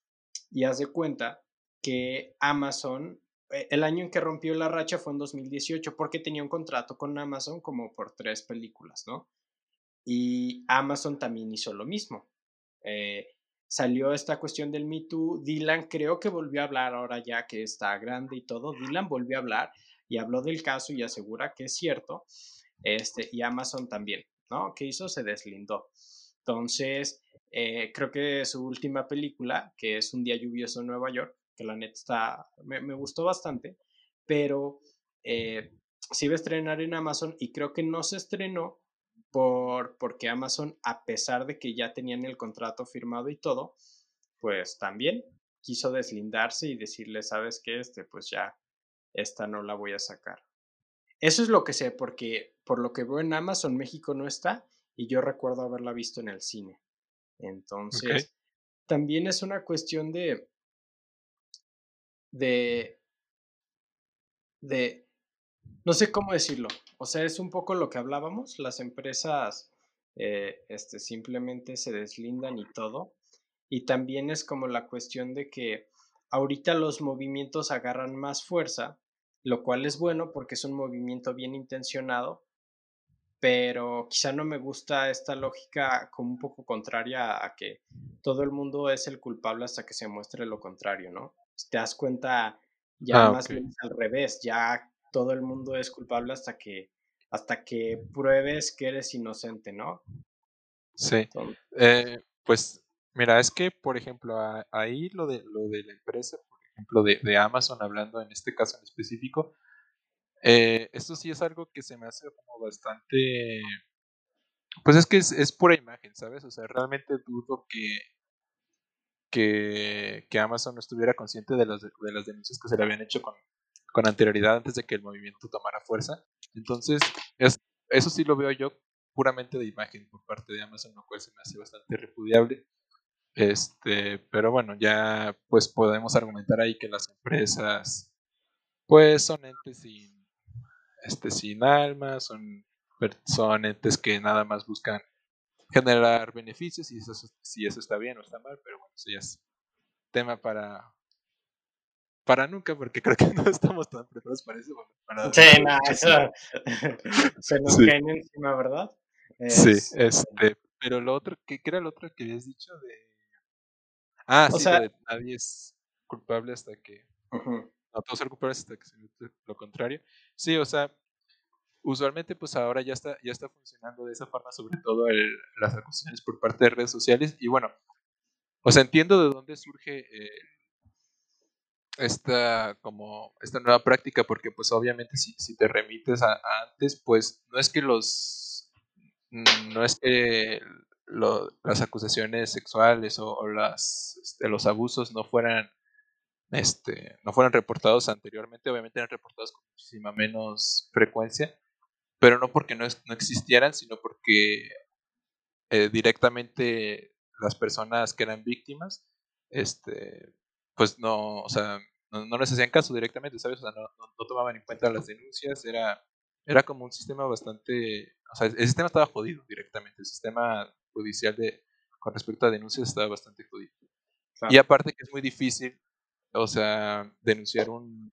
y haz de cuenta que Amazon, eh, el año en que rompió la racha fue en 2018 porque tenía un contrato con Amazon como por tres películas, ¿no? Y Amazon también hizo lo mismo. Eh, salió esta cuestión del Me Too. Dylan creo que volvió a hablar ahora ya que está grande y todo. Dylan volvió a hablar y habló del caso y asegura que es cierto. Este, y Amazon también, ¿no? ¿Qué hizo? Se deslindó. Entonces, eh, creo que su última película, que es Un día lluvioso en Nueva York, que la neta está, me, gustó bastante, pero eh, se iba a estrenar en Amazon y creo que no se estrenó por, porque Amazon, a pesar de que ya tenían el contrato firmado y todo, pues también quiso deslindarse y decirle, sabes qué, este, pues ya, esta no la voy a sacar. Eso es lo que sé, porque por lo que veo en Amazon México no está y yo recuerdo haberla visto en el cine. Entonces, también es una cuestión de, de, de, no sé cómo decirlo, o sea, es un poco lo que hablábamos, las empresas eh, este, simplemente se deslindan y todo, y también es como la cuestión de que ahorita los movimientos agarran más fuerza, lo cual es bueno porque es un movimiento bien intencionado, pero quizá no me gusta esta lógica como un poco contraria a que todo el mundo es el culpable hasta que se muestre lo contrario, ¿no? Si te das cuenta, ya ah, más bien al revés, ya todo el mundo es culpable hasta que, hasta que pruebes que eres inocente, ¿no? Sí. Eh, pues mira, es que, por ejemplo, ahí lo de, lo de la empresa, por ejemplo, de, de Amazon, hablando en este caso en específico, eh, esto sí es algo que se me hace como bastante... Pues es que es, pura imagen, ¿sabes? O sea, realmente dudo que, que, Amazon no estuviera consciente de, las, de las denuncias que se le habían hecho con, con anterioridad antes de que el movimiento tomara fuerza. Entonces, es, eso sí lo veo yo puramente de imagen por parte de Amazon, lo cual se me hace bastante repudiable. Este, pero bueno, ya pues podemos argumentar ahí que las empresas pues son entes sin este, sin alma, son, son entes que nada más buscan generar beneficios y eso, si eso está bien o está mal, pero bueno, eso ya es tema para para nunca, porque creo que no estamos tan preparados para eso. sí, no, eso se nos cae encima, ¿verdad? Sí, este, pero lo otro, ¿qué, era lo otro que habías dicho de... Ah, sí, nadie es culpable hasta que... No todos ser culpables hasta que se lo contrario. Sí, o sea, usualmente pues ahora ya está, ya está funcionando de esa forma, sobre todo el, las acusaciones por parte de redes sociales. Y bueno, o sea, entiendo de dónde surge eh, esta, como, esta nueva práctica, porque pues obviamente si, si te remites a, antes, pues no es que los, no es que las acusaciones sexuales o, las, este, los abusos no fueran este, no fueran reportados anteriormente, obviamente eran reportados con muchísima menos frecuencia, pero no porque no, no existieran, sino porque eh, directamente las personas que eran víctimas, este, pues no, o sea, no, les hacían caso directamente, ¿sabes? O sea, no, no, tomaban en cuenta las denuncias, era, era como un sistema bastante, o sea, el sistema estaba jodido directamente, el sistema judicial de, con respecto a denuncias estaba bastante jodido. Y aparte que es muy difícil, o sea, denunciar un,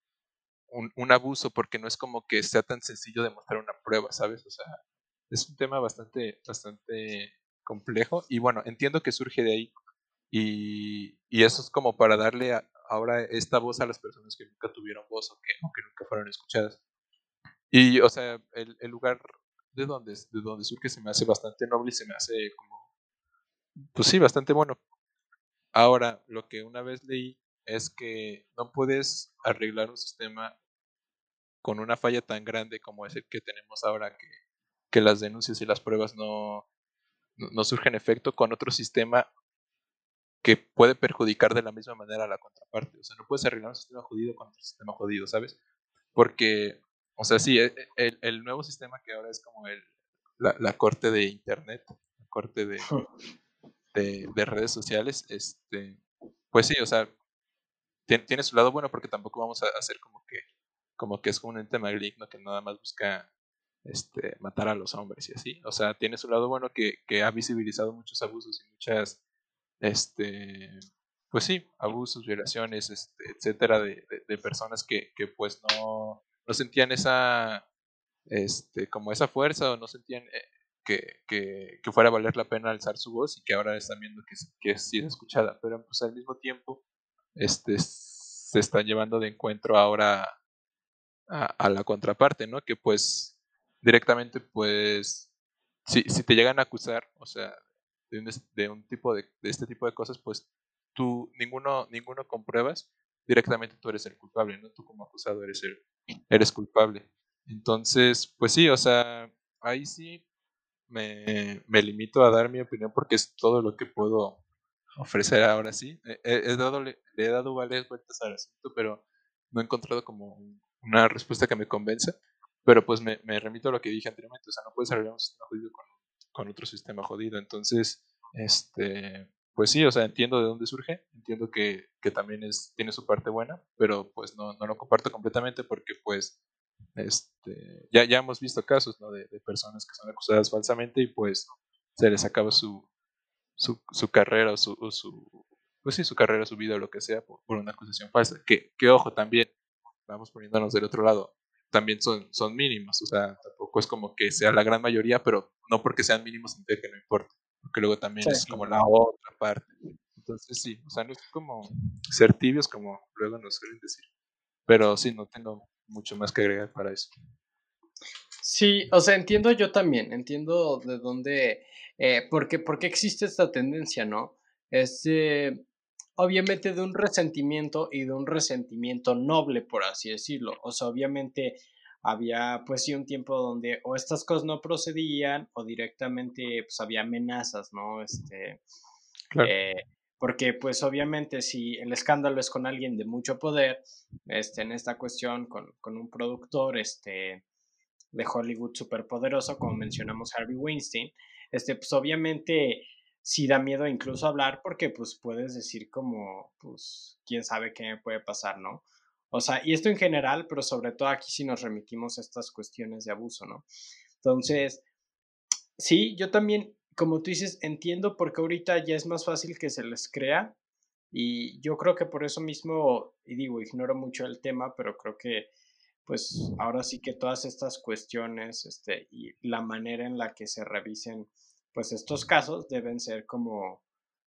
un, abuso porque no es como que sea tan sencillo demostrar una prueba, ¿sabes? O sea, es un tema bastante, bastante complejo y bueno, entiendo que surge de ahí y, y eso es como para darle ahora esta voz a las personas que nunca tuvieron voz o que, que nunca fueron escuchadas. Y, o sea, el, el, lugar de donde, de donde surge se me hace bastante noble y se me hace como, pues sí, bastante bueno. Ahora, lo que una vez leí es que no puedes arreglar un sistema con una falla tan grande como es el que tenemos ahora, que, que las denuncias y las pruebas no, no, surgen efecto con otro sistema que puede perjudicar de la misma manera a la contraparte. O sea, no puedes arreglar un sistema jodido con otro sistema jodido, ¿sabes? Porque, o sea, sí, e, el, el nuevo sistema que ahora es como el, la, la corte de Internet, la corte de, de, de, redes sociales, este, pues sí, o sea, tiene, tiene, su lado bueno porque tampoco vamos a hacer como que como que es como un ente maligno que nada más busca este, matar a los hombres y así. O sea, tiene su lado bueno que, que ha visibilizado muchos abusos y muchas, este, pues sí, abusos, violaciones, este, etcétera, de, de, personas que, que, pues no, no sentían esa, este, como esa fuerza o no sentían eh, que, que, que, fuera a valer la pena alzar su voz y que ahora están viendo que, que es escuchada. Pero pues al mismo tiempo, este, se están llevando de encuentro ahora a, la contraparte, ¿no? Que pues directamente, pues, si, si te llegan a acusar, o sea, de un, de un tipo de, de, este tipo de cosas, pues tú, ninguno, ninguno compruebas, directamente tú eres el culpable, ¿no? Tú como acusado eres el, eres culpable. Entonces, pues sí, o sea, ahí sí me, me limito a dar mi opinión porque es todo lo que puedo ofrecer ahora sí. He, dado, le, he dado varias vueltas al asunto, pero no he encontrado como una respuesta que me convenza, pero pues me, me, remito a lo que dije anteriormente, o sea, no puedes arreglar un sistema jodido con, con, otro sistema jodido, entonces, este, pues sí, o sea, entiendo de dónde surge, entiendo que, que también es, tiene su parte buena, pero pues no, no lo comparto completamente porque pues, este, ya, ya hemos visto casos, ¿no? De, de personas que son acusadas falsamente y pues se les acaba su, su, su carrera o su, su, pues sí, su carrera, su vida o lo que sea por, por una acusación falsa. Que, que, ojo, también vamos poniéndonos del otro lado, también son, son mínimos, o sea, tampoco es como que sea la gran mayoría, pero no porque sean mínimos significa que no importa, porque luego también es como la otra parte. Entonces sí, o sea, no es como ser tibios como luego nos suelen decir, pero sí, no tengo mucho más que agregar para eso. Sí, o sea, entiendo yo también, entiendo de dónde, eh, porque, porque existe esta tendencia, ¿no? Es, obviamente de un resentimiento y de un resentimiento noble, por así decirlo. O sea, obviamente había pues sí un tiempo donde o estas cosas no procedían o directamente pues había amenazas, ¿no? Este, eh, porque pues obviamente si el escándalo es con alguien de mucho poder, este, en esta cuestión con, con un productor este, de Hollywood superpoderoso, como mencionamos Harvey Weinstein, este, pues obviamente sí da miedo incluso hablar porque pues puedes decir como, pues, quién sabe qué me puede pasar, ¿no? O sea, y esto en general, pero sobre todo aquí si nos remitimos a estas cuestiones de abuso, ¿no? Entonces, sí, yo también, como tú dices, entiendo porque ahorita ya es más fácil que se les crea y yo creo que por eso mismo, y digo, ignoro mucho el tema, pero creo que pues ahora sí que todas estas cuestiones este, y la manera en la que se revisen pues estos casos deben ser como,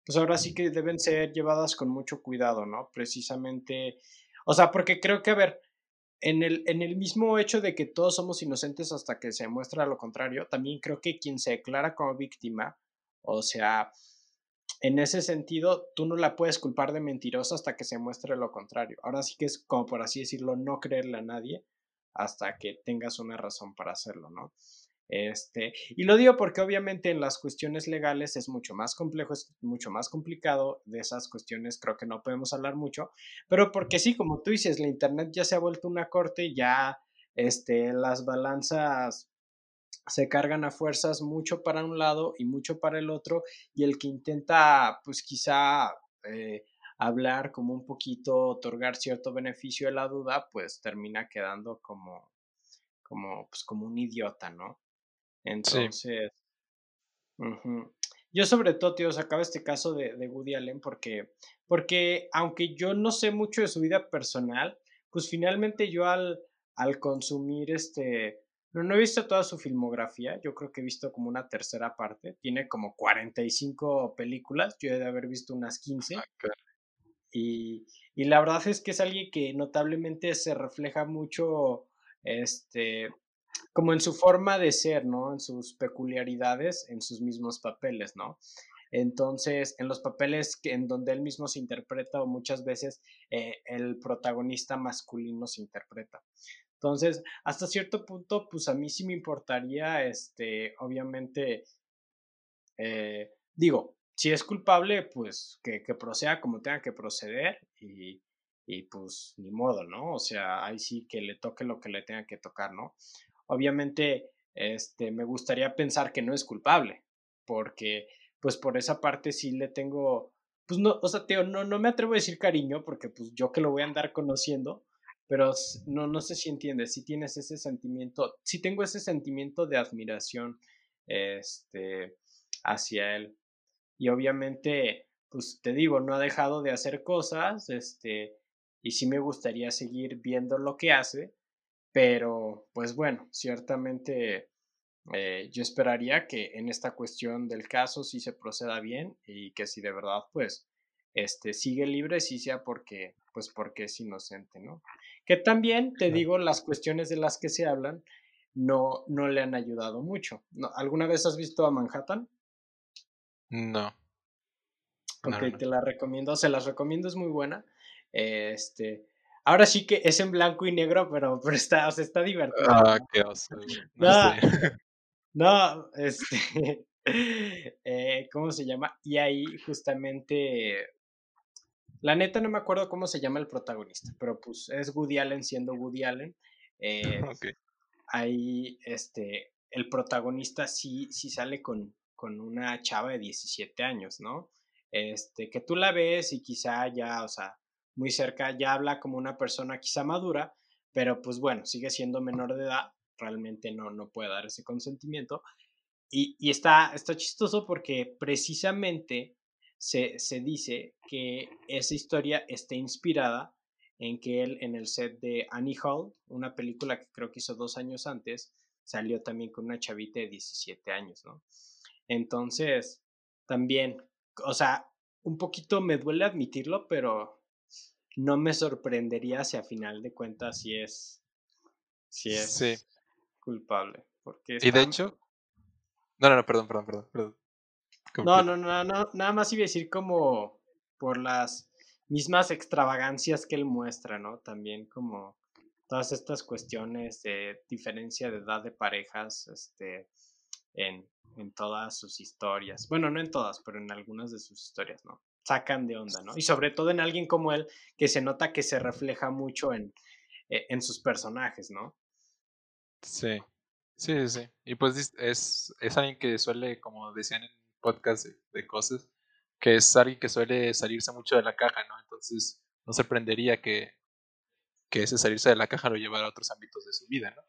pues ahora sí que deben ser llevadas con mucho cuidado, ¿no? Precisamente, o sea, porque creo que, a ver, en el, en el mismo hecho de que todos somos inocentes hasta que se muestra lo contrario, también creo que quien se declara como víctima, o sea, en ese sentido, tú no la puedes culpar de mentirosa hasta que se muestre lo contrario. Ahora sí que es como por así decirlo, no creerle a nadie hasta que tengas una razón para hacerlo, ¿no? Este, y lo digo porque obviamente en las cuestiones legales es mucho más complejo, es mucho más complicado, de esas cuestiones creo que no podemos hablar mucho, pero porque sí, como tú dices, la Internet ya se ha vuelto una corte, ya este, las balanzas se cargan a fuerzas mucho para un lado y mucho para el otro, y el que intenta, pues quizá eh, hablar como un poquito, otorgar cierto beneficio de la duda, pues termina quedando como, como, pues como un idiota, ¿no? Entonces, yo sobre todo, tío, sacaba este caso de, de, Woody Allen porque, porque aunque yo no sé mucho de su vida personal, pues finalmente yo al, al consumir este, no, no he visto toda su filmografía, yo creo que he visto como una tercera parte, tiene como 45 películas, yo he de haber visto unas 15. Ah, y, y la verdad es que es alguien que notablemente se refleja mucho este, como en su forma de ser, ¿no? En sus peculiaridades, en sus mismos papeles, ¿no? Entonces, en los papeles que, en donde él mismo se interpreta o muchas veces eh, el protagonista masculino se interpreta. Entonces, hasta cierto punto, pues a mí sí me importaría, este, obviamente, eh, digo, si es culpable, pues que, que, proceda como tenga que proceder y, y pues ni modo, ¿no? O sea, ahí sí que le toque lo que le tenga que tocar, ¿no? Obviamente, este, me gustaría pensar que no es culpable, porque pues por esa parte sí le tengo, pues no, o sea, Teo, no, no me atrevo a decir cariño, porque pues yo que lo voy a andar conociendo, pero no, no sé si entiendes, si tienes ese sentimiento, si tengo ese sentimiento de admiración, este, hacia él. Y obviamente, pues te digo, no ha dejado de hacer cosas, este, y sí me gustaría seguir viendo lo que hace, pero, pues bueno, ciertamente eh, yo esperaría que en esta cuestión del caso sí se proceda bien y que si de verdad, pues, este, sigue libre, sí sea porque, pues, porque es inocente, ¿no? Que también, te digo, las cuestiones de las que se hablan no, no le han ayudado mucho. ¿No? ¿Alguna vez has visto a Manhattan? No. Ok, te la recomiendo, se las recomiendo, es muy buena. Este, Ahora sí que es en blanco y negro, pero, pero está, o sea, está divertido. Ah, qué oso. No, no, este, eh, ¿cómo se llama? Y ahí justamente, la neta no me acuerdo cómo se llama el protagonista, pero pues es Woody Allen siendo Woody Allen. Eh, Ahí, este, el protagonista sí, sí sale con, con una chava de 17 años, ¿no? Este, que tú la ves y quizá ya, o sea, muy cerca, ya habla como una persona quizá madura, pero pues bueno, sigue siendo menor de edad, realmente no, no puede dar ese consentimiento. Y, y está, está chistoso porque precisamente se, se dice que esa historia está inspirada en que él en el set de Annie Hall, una película que creo que hizo dos años antes, salió también con una chavita de 17 años, ¿no? Entonces, también, o sea, un poquito me duele admitirlo, pero no me sorprendería si a final de cuentas si es, si es culpable. Porque Y de hecho... No, no, no, perdón, perdón, perdón. No, no, no, no, nada más iba a decir como por las mismas extravagancias que él muestra, ¿no? También como todas estas cuestiones de diferencia de edad de parejas, este, en, en todas sus historias. Bueno, no en todas, pero en algunas de sus historias, ¿no? Sacan de onda, ¿no? Y sobre todo en alguien como él, que se nota que se refleja mucho en, eh, en sus personajes, ¿no? Sí, sí, sí. Y pues es, es alguien que suele, como decían en podcast de, cosas, que es alguien que suele salirse mucho de la caja, ¿no? Entonces no sorprendería que, que ese salirse de la caja lo llevara a otros ámbitos de su vida, ¿no?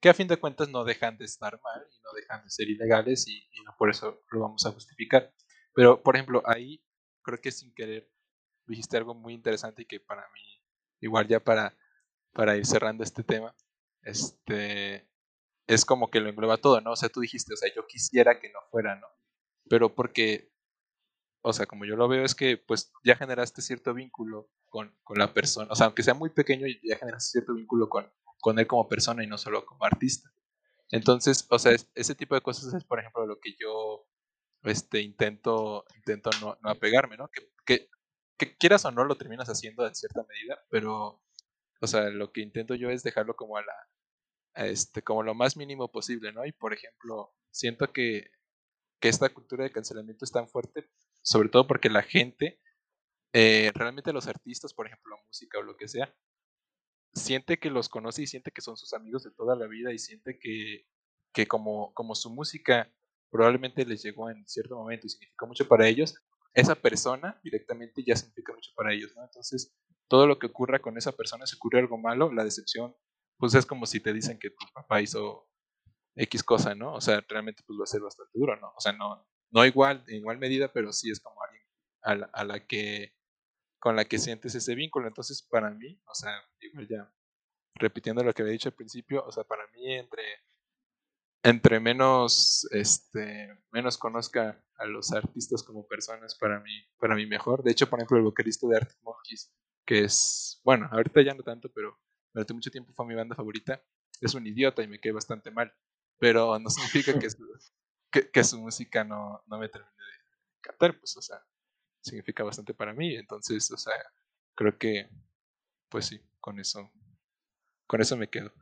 Que a fin de cuentas no dejan de estar mal y no dejan de ser ilegales y, y no por eso lo vamos a justificar. Pero, por ejemplo, ahí creo que sin querer dijiste algo muy interesante y que para mí, igual ya para, para ir cerrando este tema, este, es como que lo engloba todo, ¿no? O sea, tú dijiste, o sea, yo quisiera que no fuera, ¿no? Pero porque, o sea, como yo lo veo es que pues ya generaste cierto vínculo con, con, la persona, o sea, aunque sea muy pequeño, ya generas cierto vínculo con, con él como persona y no solo como artista. Entonces, o sea, ese tipo de cosas es, por ejemplo, lo que yo este, intento, intento no, no apegarme, ¿no? Que, que, que, quieras o no lo terminas haciendo en cierta medida, pero, o sea, lo que intento yo es dejarlo como a la, este, como lo más mínimo posible, ¿no? Y, por ejemplo, siento que, que esta cultura de cancelamiento es tan fuerte, sobre todo porque la gente, eh, realmente los artistas, por ejemplo, música o lo que sea, siente que los conoce y siente que son sus amigos de toda la vida y siente que, que como, como su música probablemente les llegó en cierto momento y significó mucho para ellos, esa persona directamente ya significa mucho para ellos, ¿no? Entonces, todo lo que ocurra con esa persona, si ocurre algo malo, la decepción, pues es como si te dicen que tu papá hizo X cosa, ¿no? O sea, realmente pues va a ser bastante duro, ¿no? O sea, no, no igual, en igual medida, pero sí es como alguien a la, a la que, con la que sientes ese vínculo. Entonces, para mí, o sea, igual ya, repitiendo lo que había dicho al principio, o sea, para mí entre entre menos este menos conozca a los artistas como personas para mí para mí mejor. De hecho por ejemplo el vocalista de Arctic Monkeys que es bueno ahorita ya no tanto pero durante mucho tiempo fue mi banda favorita es un idiota y me quedé bastante mal pero no significa que su, que, su música no, no me termine de cantar pues o sea significa bastante para mí. Entonces o sea creo que pues sí con eso con eso me quedo.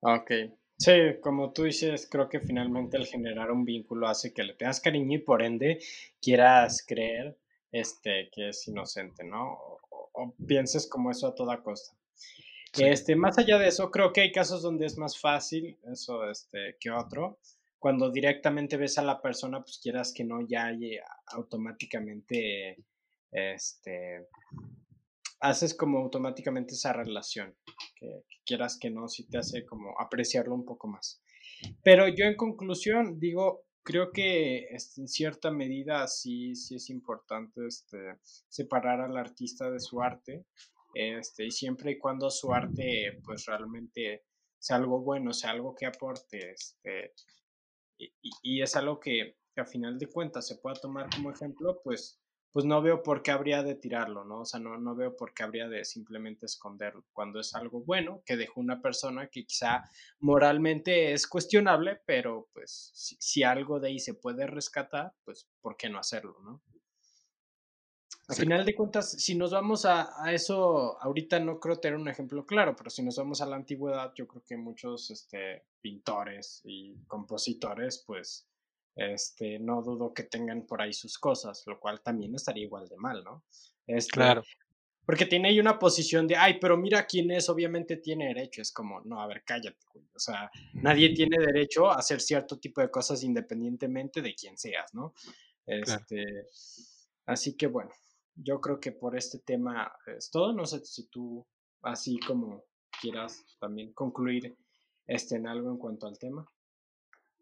Ok, Sí, como tú dices, creo que finalmente el generar un vínculo hace que le tengas cariño y por ende quieras creer este, que es inocente, ¿no? O, pienses como eso a toda costa. Este, más allá de eso, creo que hay casos donde es más fácil eso este, que otro. Cuando directamente ves a la persona, pues quieras que no, ya hay automáticamente este, haces como automáticamente esa relación, que, quieras que no, si te hace como apreciarlo un poco más. Pero yo en conclusión digo, creo que este, en cierta medida sí, sí es importante este, separar al artista de su arte, este, y siempre y cuando su arte pues realmente sea algo bueno, sea algo que aporte, este, y, y es algo que, que a final de cuentas se pueda tomar como ejemplo, pues pues no veo por qué habría de tirarlo, ¿no? O sea, no, no veo por qué habría de simplemente esconderlo cuando es algo bueno que dejó una persona que quizá moralmente es cuestionable, pero pues si, algo de ahí se puede rescatar, pues ¿por qué no hacerlo, ¿no? Al final de cuentas, si nos vamos a, a, eso, ahorita no creo tener un ejemplo claro, pero si nos vamos a la antigüedad, yo creo que muchos este, pintores y compositores, pues este, no dudo que tengan por ahí sus cosas, lo cual también estaría igual de mal, ¿no? Este, claro. Porque tiene ahí una posición de, ay, pero mira quién es, obviamente tiene derecho. Es como, no, a ver, cállate, güey. O sea, nadie tiene derecho a hacer cierto tipo de cosas independientemente de quién seas, ¿no? Este, Así que bueno, yo creo que por este tema es todo. No sé si tú, así como quieras también concluir este, en algo en cuanto al tema.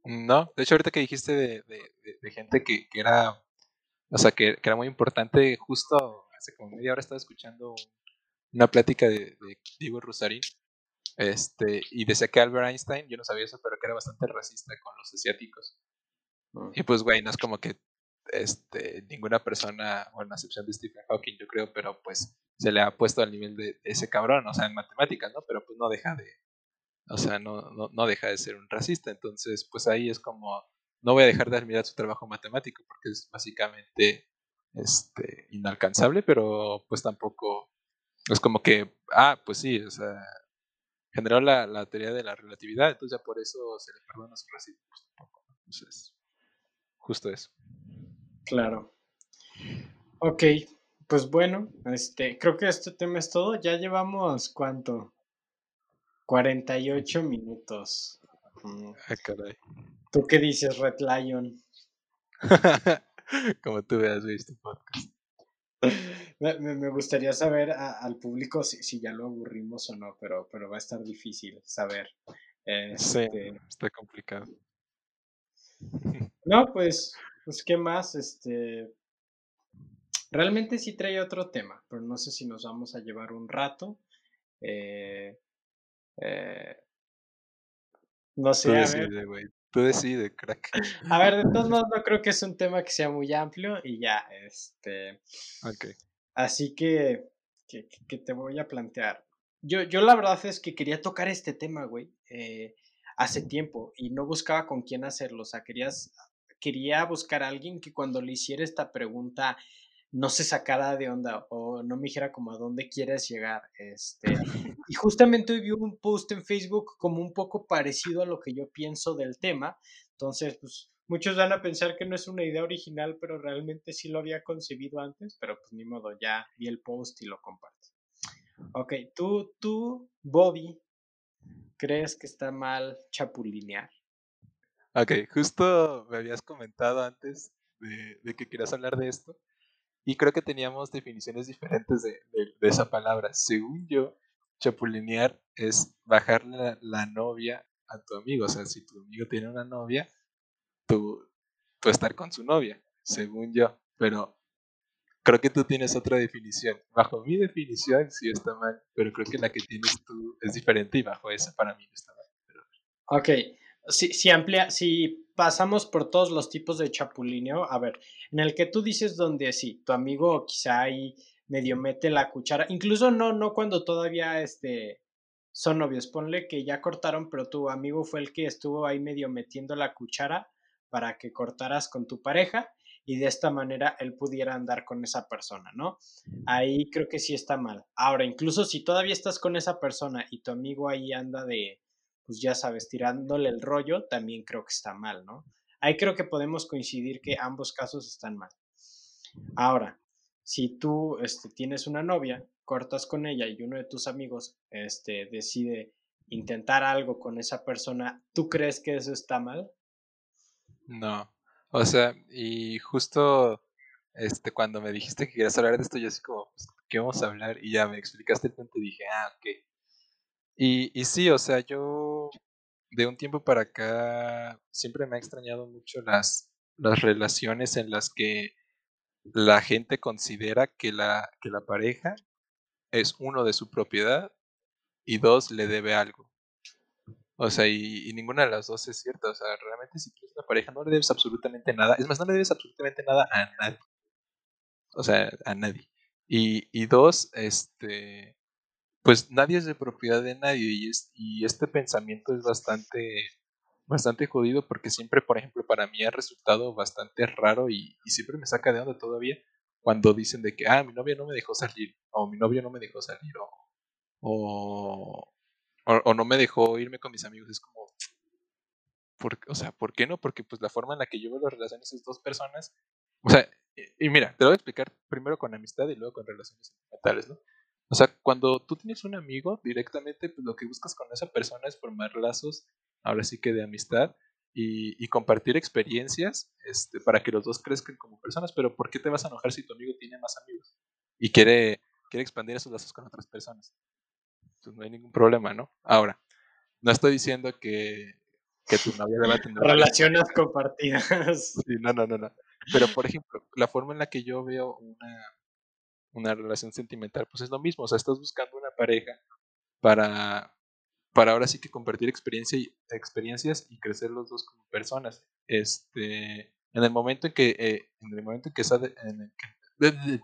No, de hecho ahorita que dijiste de, de, gente que, que, era, o sea, que, que, era muy importante, justo hace como media hora estaba escuchando una plática de, Diego Rosarín, este, y decía que Albert Einstein, yo no sabía eso, pero que era bastante racista con los asiáticos. Mm. Y pues, güey, no es como que este, ninguna persona, o en la excepción de Stephen Hawking, yo creo, pero pues se le ha puesto al nivel de ese cabrón, o sea, en matemáticas, ¿no? Pero pues no deja de, o sea, no, no, no deja de ser un racista. Entonces, pues ahí es como, no voy a dejar de admirar su trabajo matemático porque es básicamente este, inalcanzable, pero pues tampoco es como que, ah, pues sí, o sea, generó la, la teoría de la relatividad, entonces ya por eso se le perdona su racismo, pues tampoco. Entonces, justo eso. Claro. Ok, pues bueno, este, creo que este tema es todo. Ya llevamos cuánto? 48 minutos. Mm. Ah, caray. ¿Tú qué dices, Red Lion? Como tú veas visto podcast. Me, me, gustaría saber al público si, si, ya lo aburrimos o no, pero, pero va a estar difícil saber. Sí, este está complicado. No, pues, pues, ¿qué más? Este, realmente sí trae otro tema, pero no sé si nos vamos a llevar un rato. Eh, eh, no sé. Tú decides, güey. Tú decides, crack. A ver, de todos modos, no creo que es un tema que sea muy amplio y ya, este. Ok. Así que, que, te voy a plantear. Yo, yo la verdad es que quería tocar este tema, güey, eh, hace tiempo y no buscaba con quién hacerlo. O sea, querías, quería buscar a alguien que cuando le hiciera esta pregunta no se sacara de onda o no me dijera como a dónde quieres llegar. Este, y justamente hoy vi un post en Facebook como un poco parecido a lo que yo pienso del tema. Entonces, pues muchos van a pensar que no es una idea original, pero realmente sí lo había concebido antes, pero pues ni modo, ya vi el post y lo comparto. Ok, tú, tú, Bobby, ¿crees que está mal chapulinear? Ok, justo me habías comentado antes de, de que querías hablar de esto. Y creo que teníamos definiciones diferentes de, esa palabra. Según yo, chapulinear es bajarle la, novia a tu amigo. O sea, si tu amigo tiene una novia, tú, tú estar con su novia, según yo. Pero creo que tú tienes otra definición. Bajo mi definición sí está mal, pero creo que la que tienes tú es diferente y bajo esa para mí no está mal. Ok, si, si, amplia, si pasamos por todos los tipos de chapulineo, a ver, en el que tú dices donde sí, tu amigo quizá ahí medio mete la cuchara, incluso no, no cuando todavía este, son novios, ponle que ya cortaron, pero tu amigo fue el que estuvo ahí medio metiendo la cuchara para que cortaras con tu pareja y de esta manera él pudiera andar con esa persona, ¿no? Ahí creo que sí está mal. Ahora, incluso si todavía estás con esa persona y tu amigo ahí anda de, pues ya sabes, tirándole el rollo, también creo que está mal, ¿no? Ahí creo que podemos coincidir que ambos casos están mal. Ahora, si tú este, tienes una novia, cortas con ella y uno de tus amigos este, decide intentar algo con esa persona, ¿tú crees que eso está mal? No. O sea, y justo este, cuando me dijiste que querías hablar de esto, yo así como, pues, ¿qué vamos a hablar? Y ya me explicaste el punto y dije, ah, ok. Y, y sí, o sea, yo de un tiempo para acá siempre me ha extrañado mucho las, las relaciones en las que la gente considera que la, que la pareja es uno de su propiedad y dos le debe algo. O sea, y, ninguna de las dos es cierta. O sea, realmente si tienes una pareja no le debes absolutamente nada. Es más, no le debes absolutamente nada a nadie. O sea, a nadie. Y, y dos, este, pues nadie es de propiedad de nadie y, es, y este pensamiento es bastante, bastante jodido porque siempre, por ejemplo, para mí ha resultado bastante raro y, siempre me saca de onda todavía cuando dicen de que, ah, mi novia no me dejó salir o mi novio no me dejó salir o, o, no me dejó irme con mis amigos. Es como, ¿por, o sea, ¿por qué no? Porque pues la forma en la que yo veo las relaciones es dos personas, o sea, y, y mira, te lo voy a explicar primero con amistad y luego con relaciones sentimentales, ¿no? O sea, cuando tú tienes un amigo, directamente pues, lo que buscas con esa persona es formar lazos, ahora sí que de amistad, y, compartir experiencias este, para que los dos crezcan como personas. Pero ¿por qué te vas a enojar si tu amigo tiene más amigos y quiere, quiere expandir esos lazos con otras personas? Pues no hay ningún problema, ¿no? Ahora, no estoy diciendo que, que tu novia deba tener... Relaciones compartidas. Sí, no, no, no, no. Pero, por ejemplo, la forma en la que yo veo una, una relación sentimental, pues es lo mismo, o sea, estás buscando una pareja para, para ahora sí que compartir experiencia y, experiencias y crecer los dos como personas. Este, en el momento en que, eh, en el momento en que esa, en el,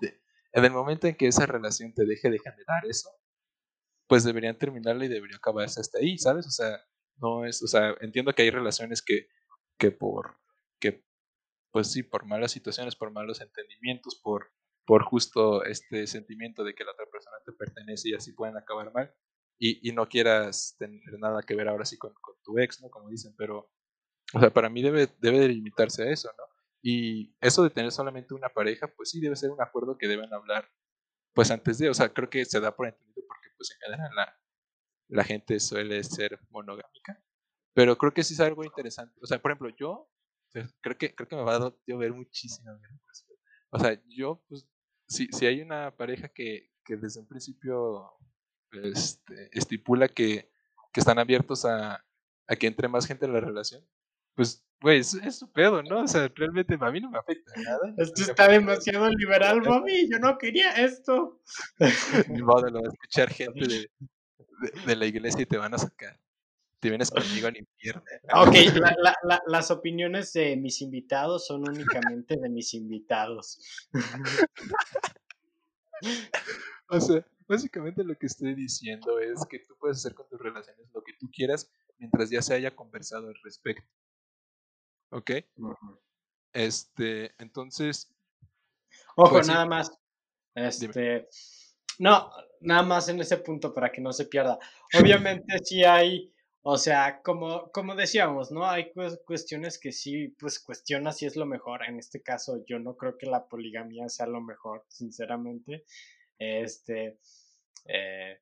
en el momento en que esa relación te deje de generar eso, pues deberían terminarla y debería acabarse hasta ahí, ¿sabes? O sea, no es, o sea, entiendo que hay relaciones que, que por, que, pues sí, por malas situaciones, por malos entendimientos, por por justo este sentimiento de que la otra persona te pertenece y así pueden acabar mal. Y, y no quieras tener nada que ver ahora sí con, con, tu ex, ¿no? Como dicen, pero, o sea, para mí debe, debe de limitarse a eso, ¿no? Y eso de tener solamente una pareja, pues sí debe ser un acuerdo que deben hablar, pues antes de, o sea, creo que se da por entendido porque, pues en general, la, la gente suele ser monogámica. Pero creo que sí es algo interesante. O sea, por ejemplo, yo creo que, creo que me va a llover muchísimo. O sea, yo pues si, si hay una pareja que, que desde un principio este, estipula que, que, están abiertos a, a, que entre más gente en la relación, pues, güey, es, es, su pedo, ¿no? O sea, realmente a mí no me afecta nada. Esto está demasiado liberal, mami, yo no quería esto. Ni modo, lo va a escuchar gente de, de, de la iglesia y te van a sacar te vienes conmigo al infierno. Ok, la, la, las opiniones de mis invitados son únicamente de mis invitados. o sea, básicamente lo que estoy diciendo es que tú puedes hacer con tus relaciones lo que tú quieras mientras ya se haya conversado al respecto. ¿Ok? Este, entonces. Ojo, pues nada más. Este. No, nada más en ese punto para que no se pierda. Obviamente sí hay, o sea, como, como decíamos, ¿no? Hay cuestiones que sí, pues cuestiona si es lo mejor. En este caso, yo no creo que la poligamia sea lo mejor, sinceramente. Este. Eh,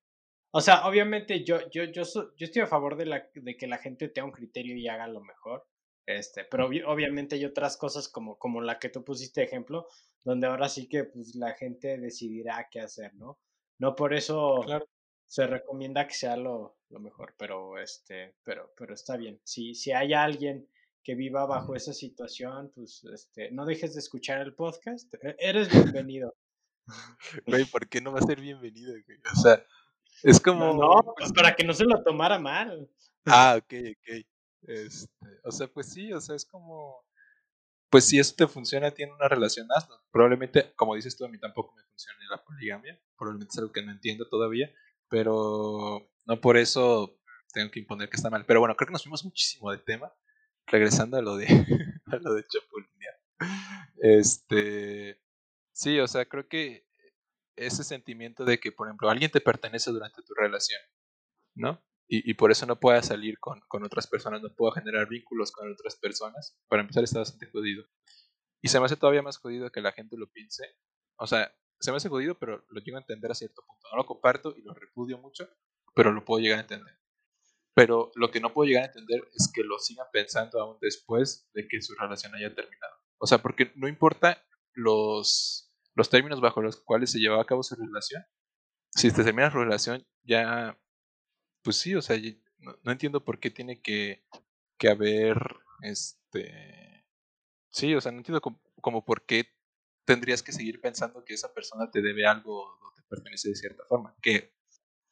o sea, obviamente yo, yo, yo, yo estoy a favor de, la, de que la gente tenga un criterio y haga lo mejor. Este, pero obviamente hay otras cosas como, como la que tú pusiste ejemplo, donde ahora sí que pues, la gente decidirá qué hacer, ¿no? No por eso se recomienda que sea lo, lo, mejor, pero este, pero, pero está bien. Si, si hay alguien que viva bajo esa situación, pues este, no dejes de escuchar el podcast. E-, eres bienvenido. Güey, ¿por qué no va a ser bienvenido, O sea, es como. No, pues para que no se lo tomara mal. Ah, ok, ok. Este, o sea, pues sí, o sea, es como, pues si eso te funciona, tiene una relación más, probablemente, como dices tú, a mí tampoco me funciona la poligamia, probablemente es algo que no entiendo todavía, pero no por eso tengo que imponer que está mal. Pero bueno, creo que nos fuimos muchísimo del tema, regresando a lo de, a lo de chapulinear. Este, sí, o sea, creo que ese sentimiento de que, por ejemplo, alguien te pertenece durante tu relación, ¿no? y, y, por eso no pueda salir con, con, otras personas, no puedo generar vínculos con otras personas. Para empezar está bastante jodido. Y se me hace todavía más jodido que la gente lo piense. O sea, se me hace jodido, pero lo llego a entender a cierto punto. No lo comparto y lo repudio mucho, pero lo puedo llegar a entender. Pero lo que no puedo llegar a entender es que lo sigan pensando aún después de que su relación haya terminado. O sea, porque no importa los, los términos bajo los cuales se lleva a cabo su relación. Si te termina su relación, ya pues sí, o sea, no, entiendo por qué tiene que, que, haber, este, sí, o sea, no entiendo como, por qué tendrías que seguir pensando que esa persona te debe algo o te pertenece de cierta forma. Que,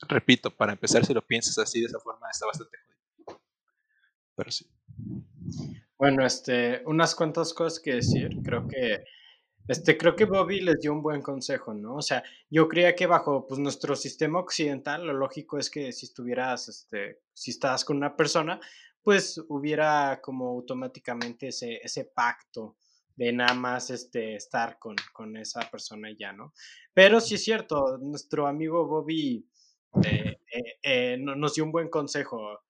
repito, para empezar, si lo piensas así, de esa forma, está bastante jodido. Pero sí. Bueno, este, unas cuantas cosas que decir. Creo que este, creo que Bobby les dio un buen consejo, ¿no? O sea, yo creía que bajo pues, nuestro sistema occidental, lo lógico es que si estuvieras, este, si estás con una persona, pues hubiera como automáticamente ese, ese pacto de nada más este, estar con, con esa persona ya, ¿no? Pero sí es cierto, nuestro amigo Bobby eh, eh, eh, nos dio un buen consejo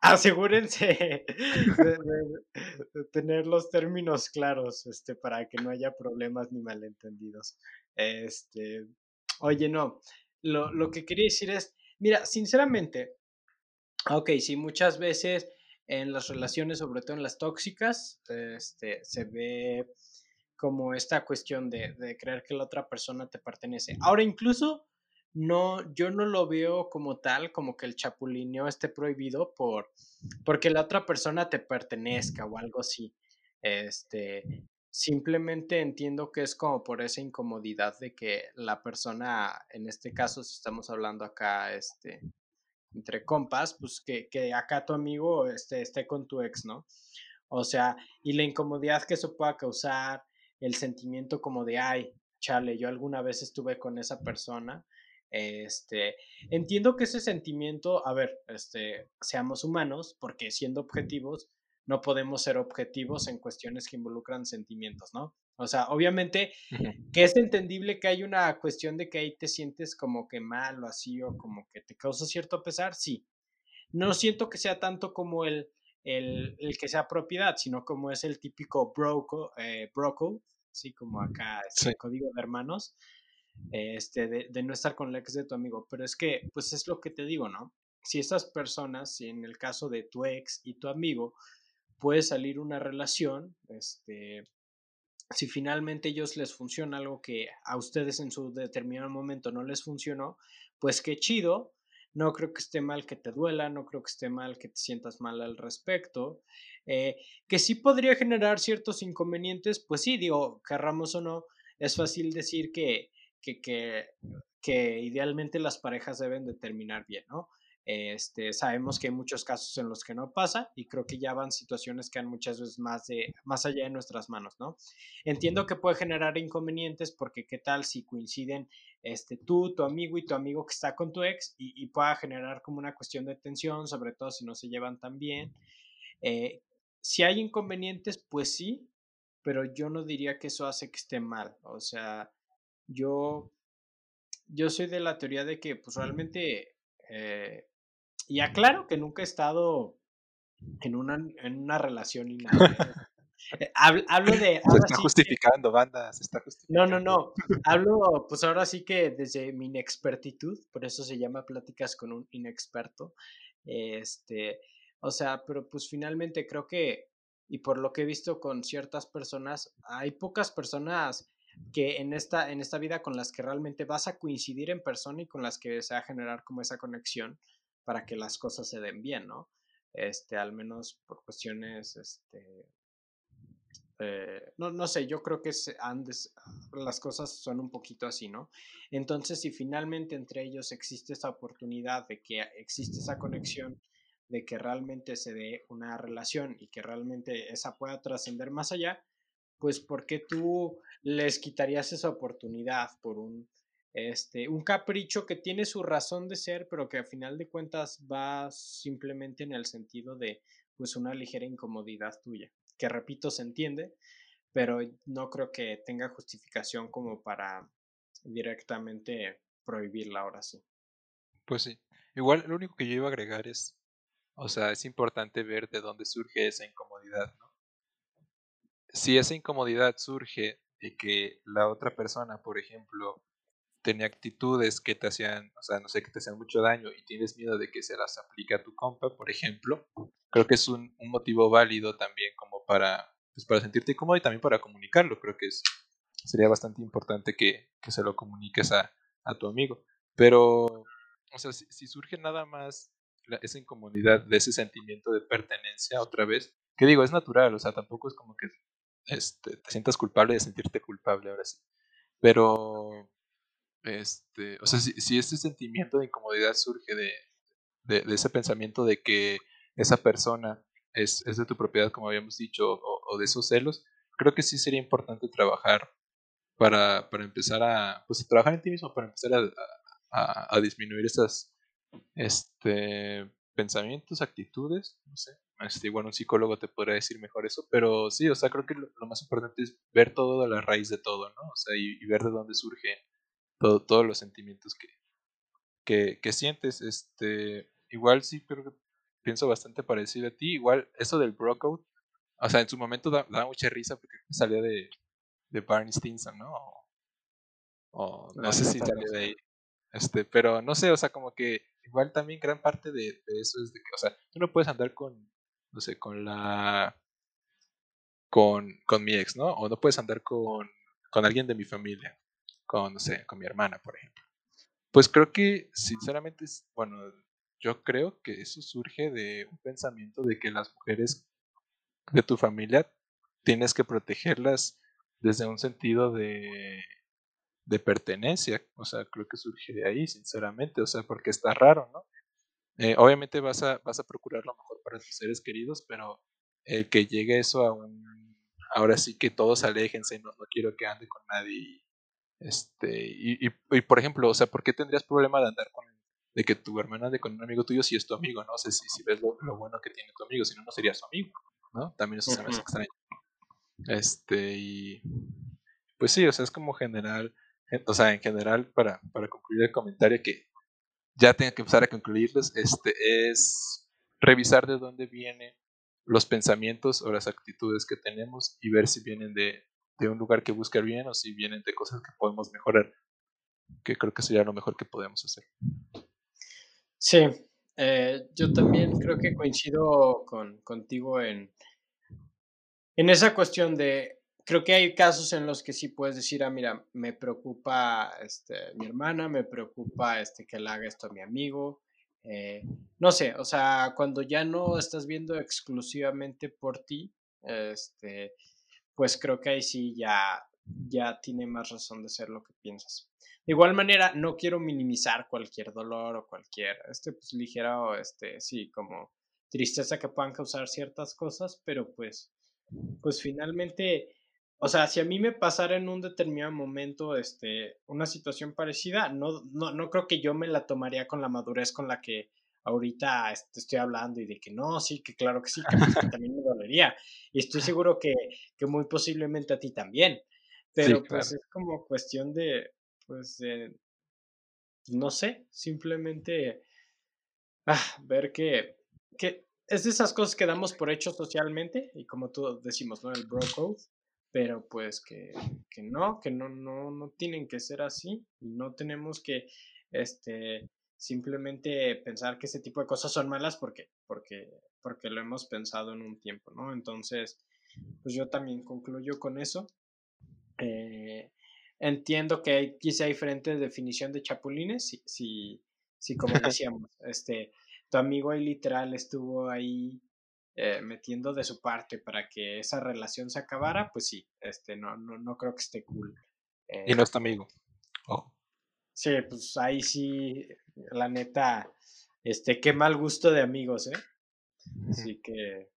asegúrense de, tener los términos claros este, para que no haya problemas ni malentendidos. Este, oye, no, lo, lo que quería decir es, mira, sinceramente, ok, sí, muchas veces en las relaciones, sobre todo en las tóxicas, este, se ve como esta cuestión de, de creer que la otra persona te pertenece. Ahora, incluso no, yo no lo veo como tal, como que el chapulineo esté prohibido por, porque la otra persona te pertenezca o algo así. Este, simplemente entiendo que es como por esa incomodidad de que la persona, en este caso, si estamos hablando acá, este, entre compas, pues que, que acá tu amigo este, esté con tu ex, ¿no? O sea, y la incomodidad que eso pueda causar, el sentimiento como de, ay, chale, yo alguna vez estuve con esa persona, este, entiendo que ese sentimiento, a ver, este, seamos humanos, porque siendo objetivos, no podemos ser objetivos en cuestiones que involucran sentimientos, ¿no? O sea, obviamente que es entendible que hay una cuestión de que ahí te sientes como que mal o así, o como que te causa cierto pesar, sí. No siento que sea tanto como el, el, el que sea propiedad, sino como es el típico broco, eh, broco, así como acá, es el código de hermanos, este, de, no estar con la ex de tu amigo. Pero es que, pues es lo que te digo, ¿no? Si estas personas, si en el caso de tu ex y tu amigo, puede salir una relación, este, si finalmente ellos les funciona algo que a ustedes en su determinado momento no les funcionó, pues qué chido. No creo que esté mal que te duela, no creo que esté mal que te sientas mal al respecto. Eh, que sí podría generar ciertos inconvenientes, pues sí, digo, querramos o no, es fácil decir que que, que, que idealmente las parejas deben de terminar bien, ¿no? Este, sabemos que hay muchos casos en los que no pasa y creo que ya van situaciones que han muchas veces más, de, más allá de nuestras manos, ¿no? Entiendo que puede generar inconvenientes porque qué tal si coinciden este, tú, tu amigo y tu amigo que está con tu ex y, pueda generar como una cuestión de tensión, sobre todo si no se llevan tan bien. Eh, si hay inconvenientes, pues sí, pero yo no diría que eso hace que esté mal. O sea, yo, yo soy de la teoría de que pues realmente eh, y aclaro que nunca he estado en una, en una relación nada. Eh, hablo, de. Se está justificando, banda, se está justificando. No, no, no. Hablo, pues ahora sí que desde mi inexpertitud, por eso se llama Pláticas con un inexperto. Este, o sea, pero pues finalmente creo que, y por lo que he visto con ciertas personas, hay pocas personas que en esta, en esta vida con las que realmente vas a coincidir en persona y con las que se va a generar como esa conexión para que las cosas se den bien, ¿no? Este, al menos por cuestiones, este, eh, no, no sé, yo creo que andes, las cosas son un poquito así, ¿no? Entonces, si finalmente entre ellos existe esa oportunidad de que existe esa conexión, de que realmente se dé una relación y que realmente esa pueda trascender más allá, pues ¿por qué tú les quitarías esa oportunidad por un este, un capricho que tiene su razón de ser, pero que a final de cuentas va simplemente en el sentido de pues una ligera incomodidad tuya, que repito se entiende, pero no creo que tenga justificación como para directamente prohibirla ahora sí. Pues sí. Igual lo único que yo iba a agregar es, o sea, es importante ver de dónde surge esa incomodidad, ¿no? Si esa incomodidad surge de que la otra persona, por ejemplo, tenía actitudes que te hacían, o sea, no sé, que te hacían mucho daño y tienes miedo de que se las aplique a tu compa, por ejemplo, creo que es un, motivo válido también como para, pues para sentirte cómodo y también para comunicarlo. Creo que es, sería bastante importante que, que se lo comuniques a, a, tu amigo. Pero, o sea, si, surge nada más esa incomodidad de ese sentimiento de pertenencia otra vez, que digo, es natural, o sea, tampoco es como que este, te sientas culpable de sentirte culpable ahora sí. Pero este, o sea, si, si este sentimiento de incomodidad surge de, de, ese pensamiento de que esa persona es, es de tu propiedad, como habíamos dicho, o, de esos celos, creo que sí sería importante trabajar para, para empezar a, pues, trabajar en ti mismo, para empezar a, a, a disminuir esas este, pensamientos, actitudes, no sé. Este, bueno, un psicólogo te podría decir mejor eso, pero sí, o sea, creo que lo, más importante es ver todo a la raíz de todo, ¿no? O sea, y, y ver de dónde surge todos los sentimientos que, que, sientes. Este, igual sí, pero pienso bastante parecido a ti. Igual, eso del Brocode, o sea, en su momento da, mucha risa porque salió de, de Barney Stinson, ¿no? O, no, sé si salió de ahí. Este, pero no sé, o sea, como que igual también gran parte de, eso es de que, o sea, tú no puedes andar con, no sé, con la, con, con mi ex, ¿no? O no puedes andar con, con alguien de mi familia con, no sé, con mi hermana, por ejemplo. Pues creo que, sinceramente, bueno, yo creo que eso surge de un pensamiento de que las mujeres de tu familia tienes que protegerlas desde un sentido de, de pertenencia. O sea, creo que surge de ahí, sinceramente. O sea, porque está raro, ¿no? Eh, obviamente vas a, vas a procurar lo mejor para tus seres queridos, pero el que llegue eso a un... Ahora sí que todos aléjense, no, no quiero que ande con nadie este, y, y, por ejemplo, o sea, ¿por qué tendrías problema de andar con, de que tu hermana ande con un amigo tuyo si es tu amigo, no? sé si, si ves lo, bueno que tiene tu amigo, si no, no sería su amigo, ¿no? También eso se me hace extraño. Este, y pues sí, o sea, es como general, o sea, en general, para, para concluir el comentario que ya tengo que empezar a concluirles, este, es revisar de dónde vienen los pensamientos o las actitudes que tenemos y ver si vienen de, de un lugar que buscar bien o si vienen de cosas que podemos mejorar, que creo que sería lo mejor que podemos hacer. Sí, eh, yo también creo que coincido con, contigo en, en esa cuestión de, creo que hay casos en los que sí puedes decir, ah, mira, me preocupa este, mi hermana, me preocupa este, que le haga esto a mi amigo. Eh, no sé, o sea, cuando ya no estás viendo exclusivamente por ti, este, pues creo que ahí sí ya ya tiene más razón de ser lo que piensas. De igual manera, no quiero minimizar cualquier dolor o cualquier, este, pues ligero, este, sí, como tristeza que puedan causar ciertas cosas, pero pues, pues finalmente, o sea, si a mí me pasara en un determinado momento, este, una situación parecida, no, no, no creo que yo me la tomaría con la madurez con la que ahorita este, estoy hablando y de que no, sí, que claro que sí, que, pues, también me dolería. Y estoy seguro que, que, muy posiblemente a ti también. Pero pues es como cuestión de, pues, no sé, simplemente ah, ver que, que es de esas cosas que damos por hecho socialmente y como tú decimos, ¿no? El bro code, pero pues que, que no, que no, no, no tienen que ser así y no tenemos que, este, simplemente pensar que ese tipo de cosas son malas porque, porque, porque lo hemos pensado en un tiempo, ¿no? Entonces, pues yo también concluyo con eso. Eh, entiendo que quizá hay diferentes definición de chapulines, si, si, si como decíamos, este, tu amigo ahí literal estuvo ahí eh, metiendo de su parte para que esa relación se acabara, pues sí, este, no, no, no creo que esté cool. y no es tu amigo. Oh. Sí, pues ahí sí, la neta, este, qué mal gusto de amigos, ¿eh? Así que,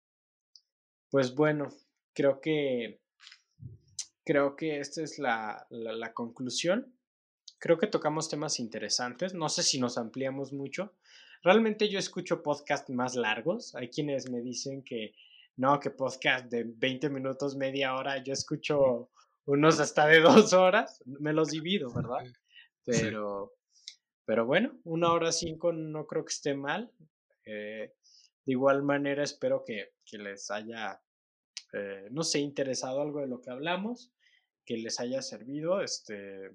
pues bueno, creo que, creo que esta es la, la, conclusión. Creo que tocamos temas interesantes. No sé si nos ampliamos mucho. Realmente yo escucho podcasts más largos. Hay quienes me dicen que no, que podcast de 20 minutos, media hora. Yo escucho unos hasta de dos horas. Me los divido, ¿verdad? Pero, pero bueno, una hora cinco no creo que esté mal. Eh, de igual manera, espero que, les haya, eh, no sé, interesado algo de lo que hablamos, que les haya servido. Este,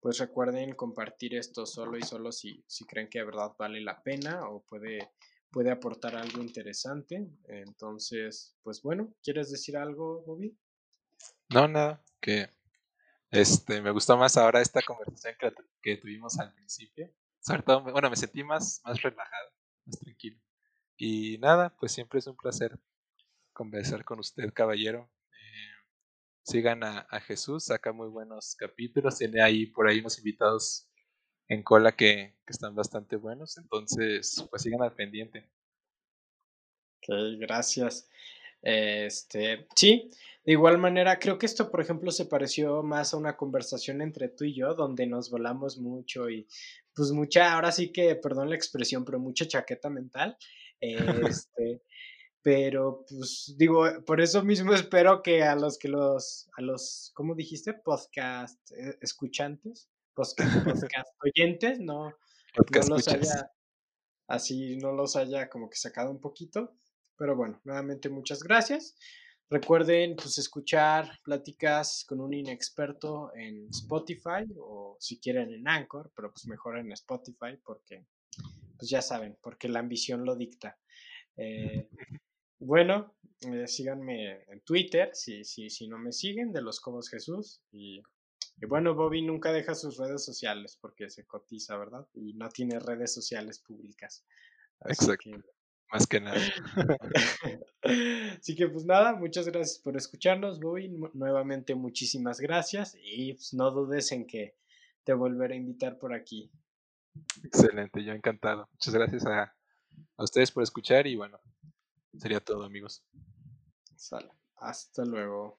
pues recuerden compartir esto solo y solo si, si creen que de verdad vale la pena o puede, puede aportar algo interesante. Entonces, pues bueno, ¿quieres decir algo, Bobby? No, nada, que este, me gustó más ahora esta conversación que, tuvimos al principio. Sobre todo, bueno, me sentí más, más relajado, más tranquilo. Y nada, pues siempre es un placer conversar con usted, caballero. Sigan a, Jesús, saca muy buenos capítulos. Tiene ahí por ahí unos invitados en cola que, que están bastante buenos. Entonces, pues sigan al pendiente. Ok, gracias. Este, sí, de igual manera, creo que esto, por ejemplo, se pareció más a una conversación entre tú y yo, donde nos volamos mucho y pues mucha, ahora sí que, perdón la expresión, pero mucha chaqueta mental. Este, pero pues digo, por eso mismo espero que a los que los, a los, ¿cómo dijiste? Podcast eh, escuchantes, podcast, podcast oyentes, no, no los haya, así no los haya como que sacado un poquito. Pero bueno, nuevamente muchas gracias. Recuerden pues escuchar pláticas con un inexperto en Spotify o si quieren en Anchor, pero pues mejor en Spotify porque pues ya saben, porque la ambición lo dicta. Eh, bueno, eh, síganme en Twitter si, si, si no me siguen, de los Cobos Jesús. Y, bueno, Bobby nunca deja sus redes sociales porque se cotiza, ¿verdad? Y no tiene redes sociales públicas. Exacto. Más que nada. Así que pues nada, muchas gracias por escucharnos, Bobby. Nuevamente muchísimas gracias y pues, no dudes en que te volveré a invitar por aquí. Excelente, yo encantado. Muchas gracias a, a ustedes por escuchar y bueno, sería todo amigos. Sale. Hasta luego.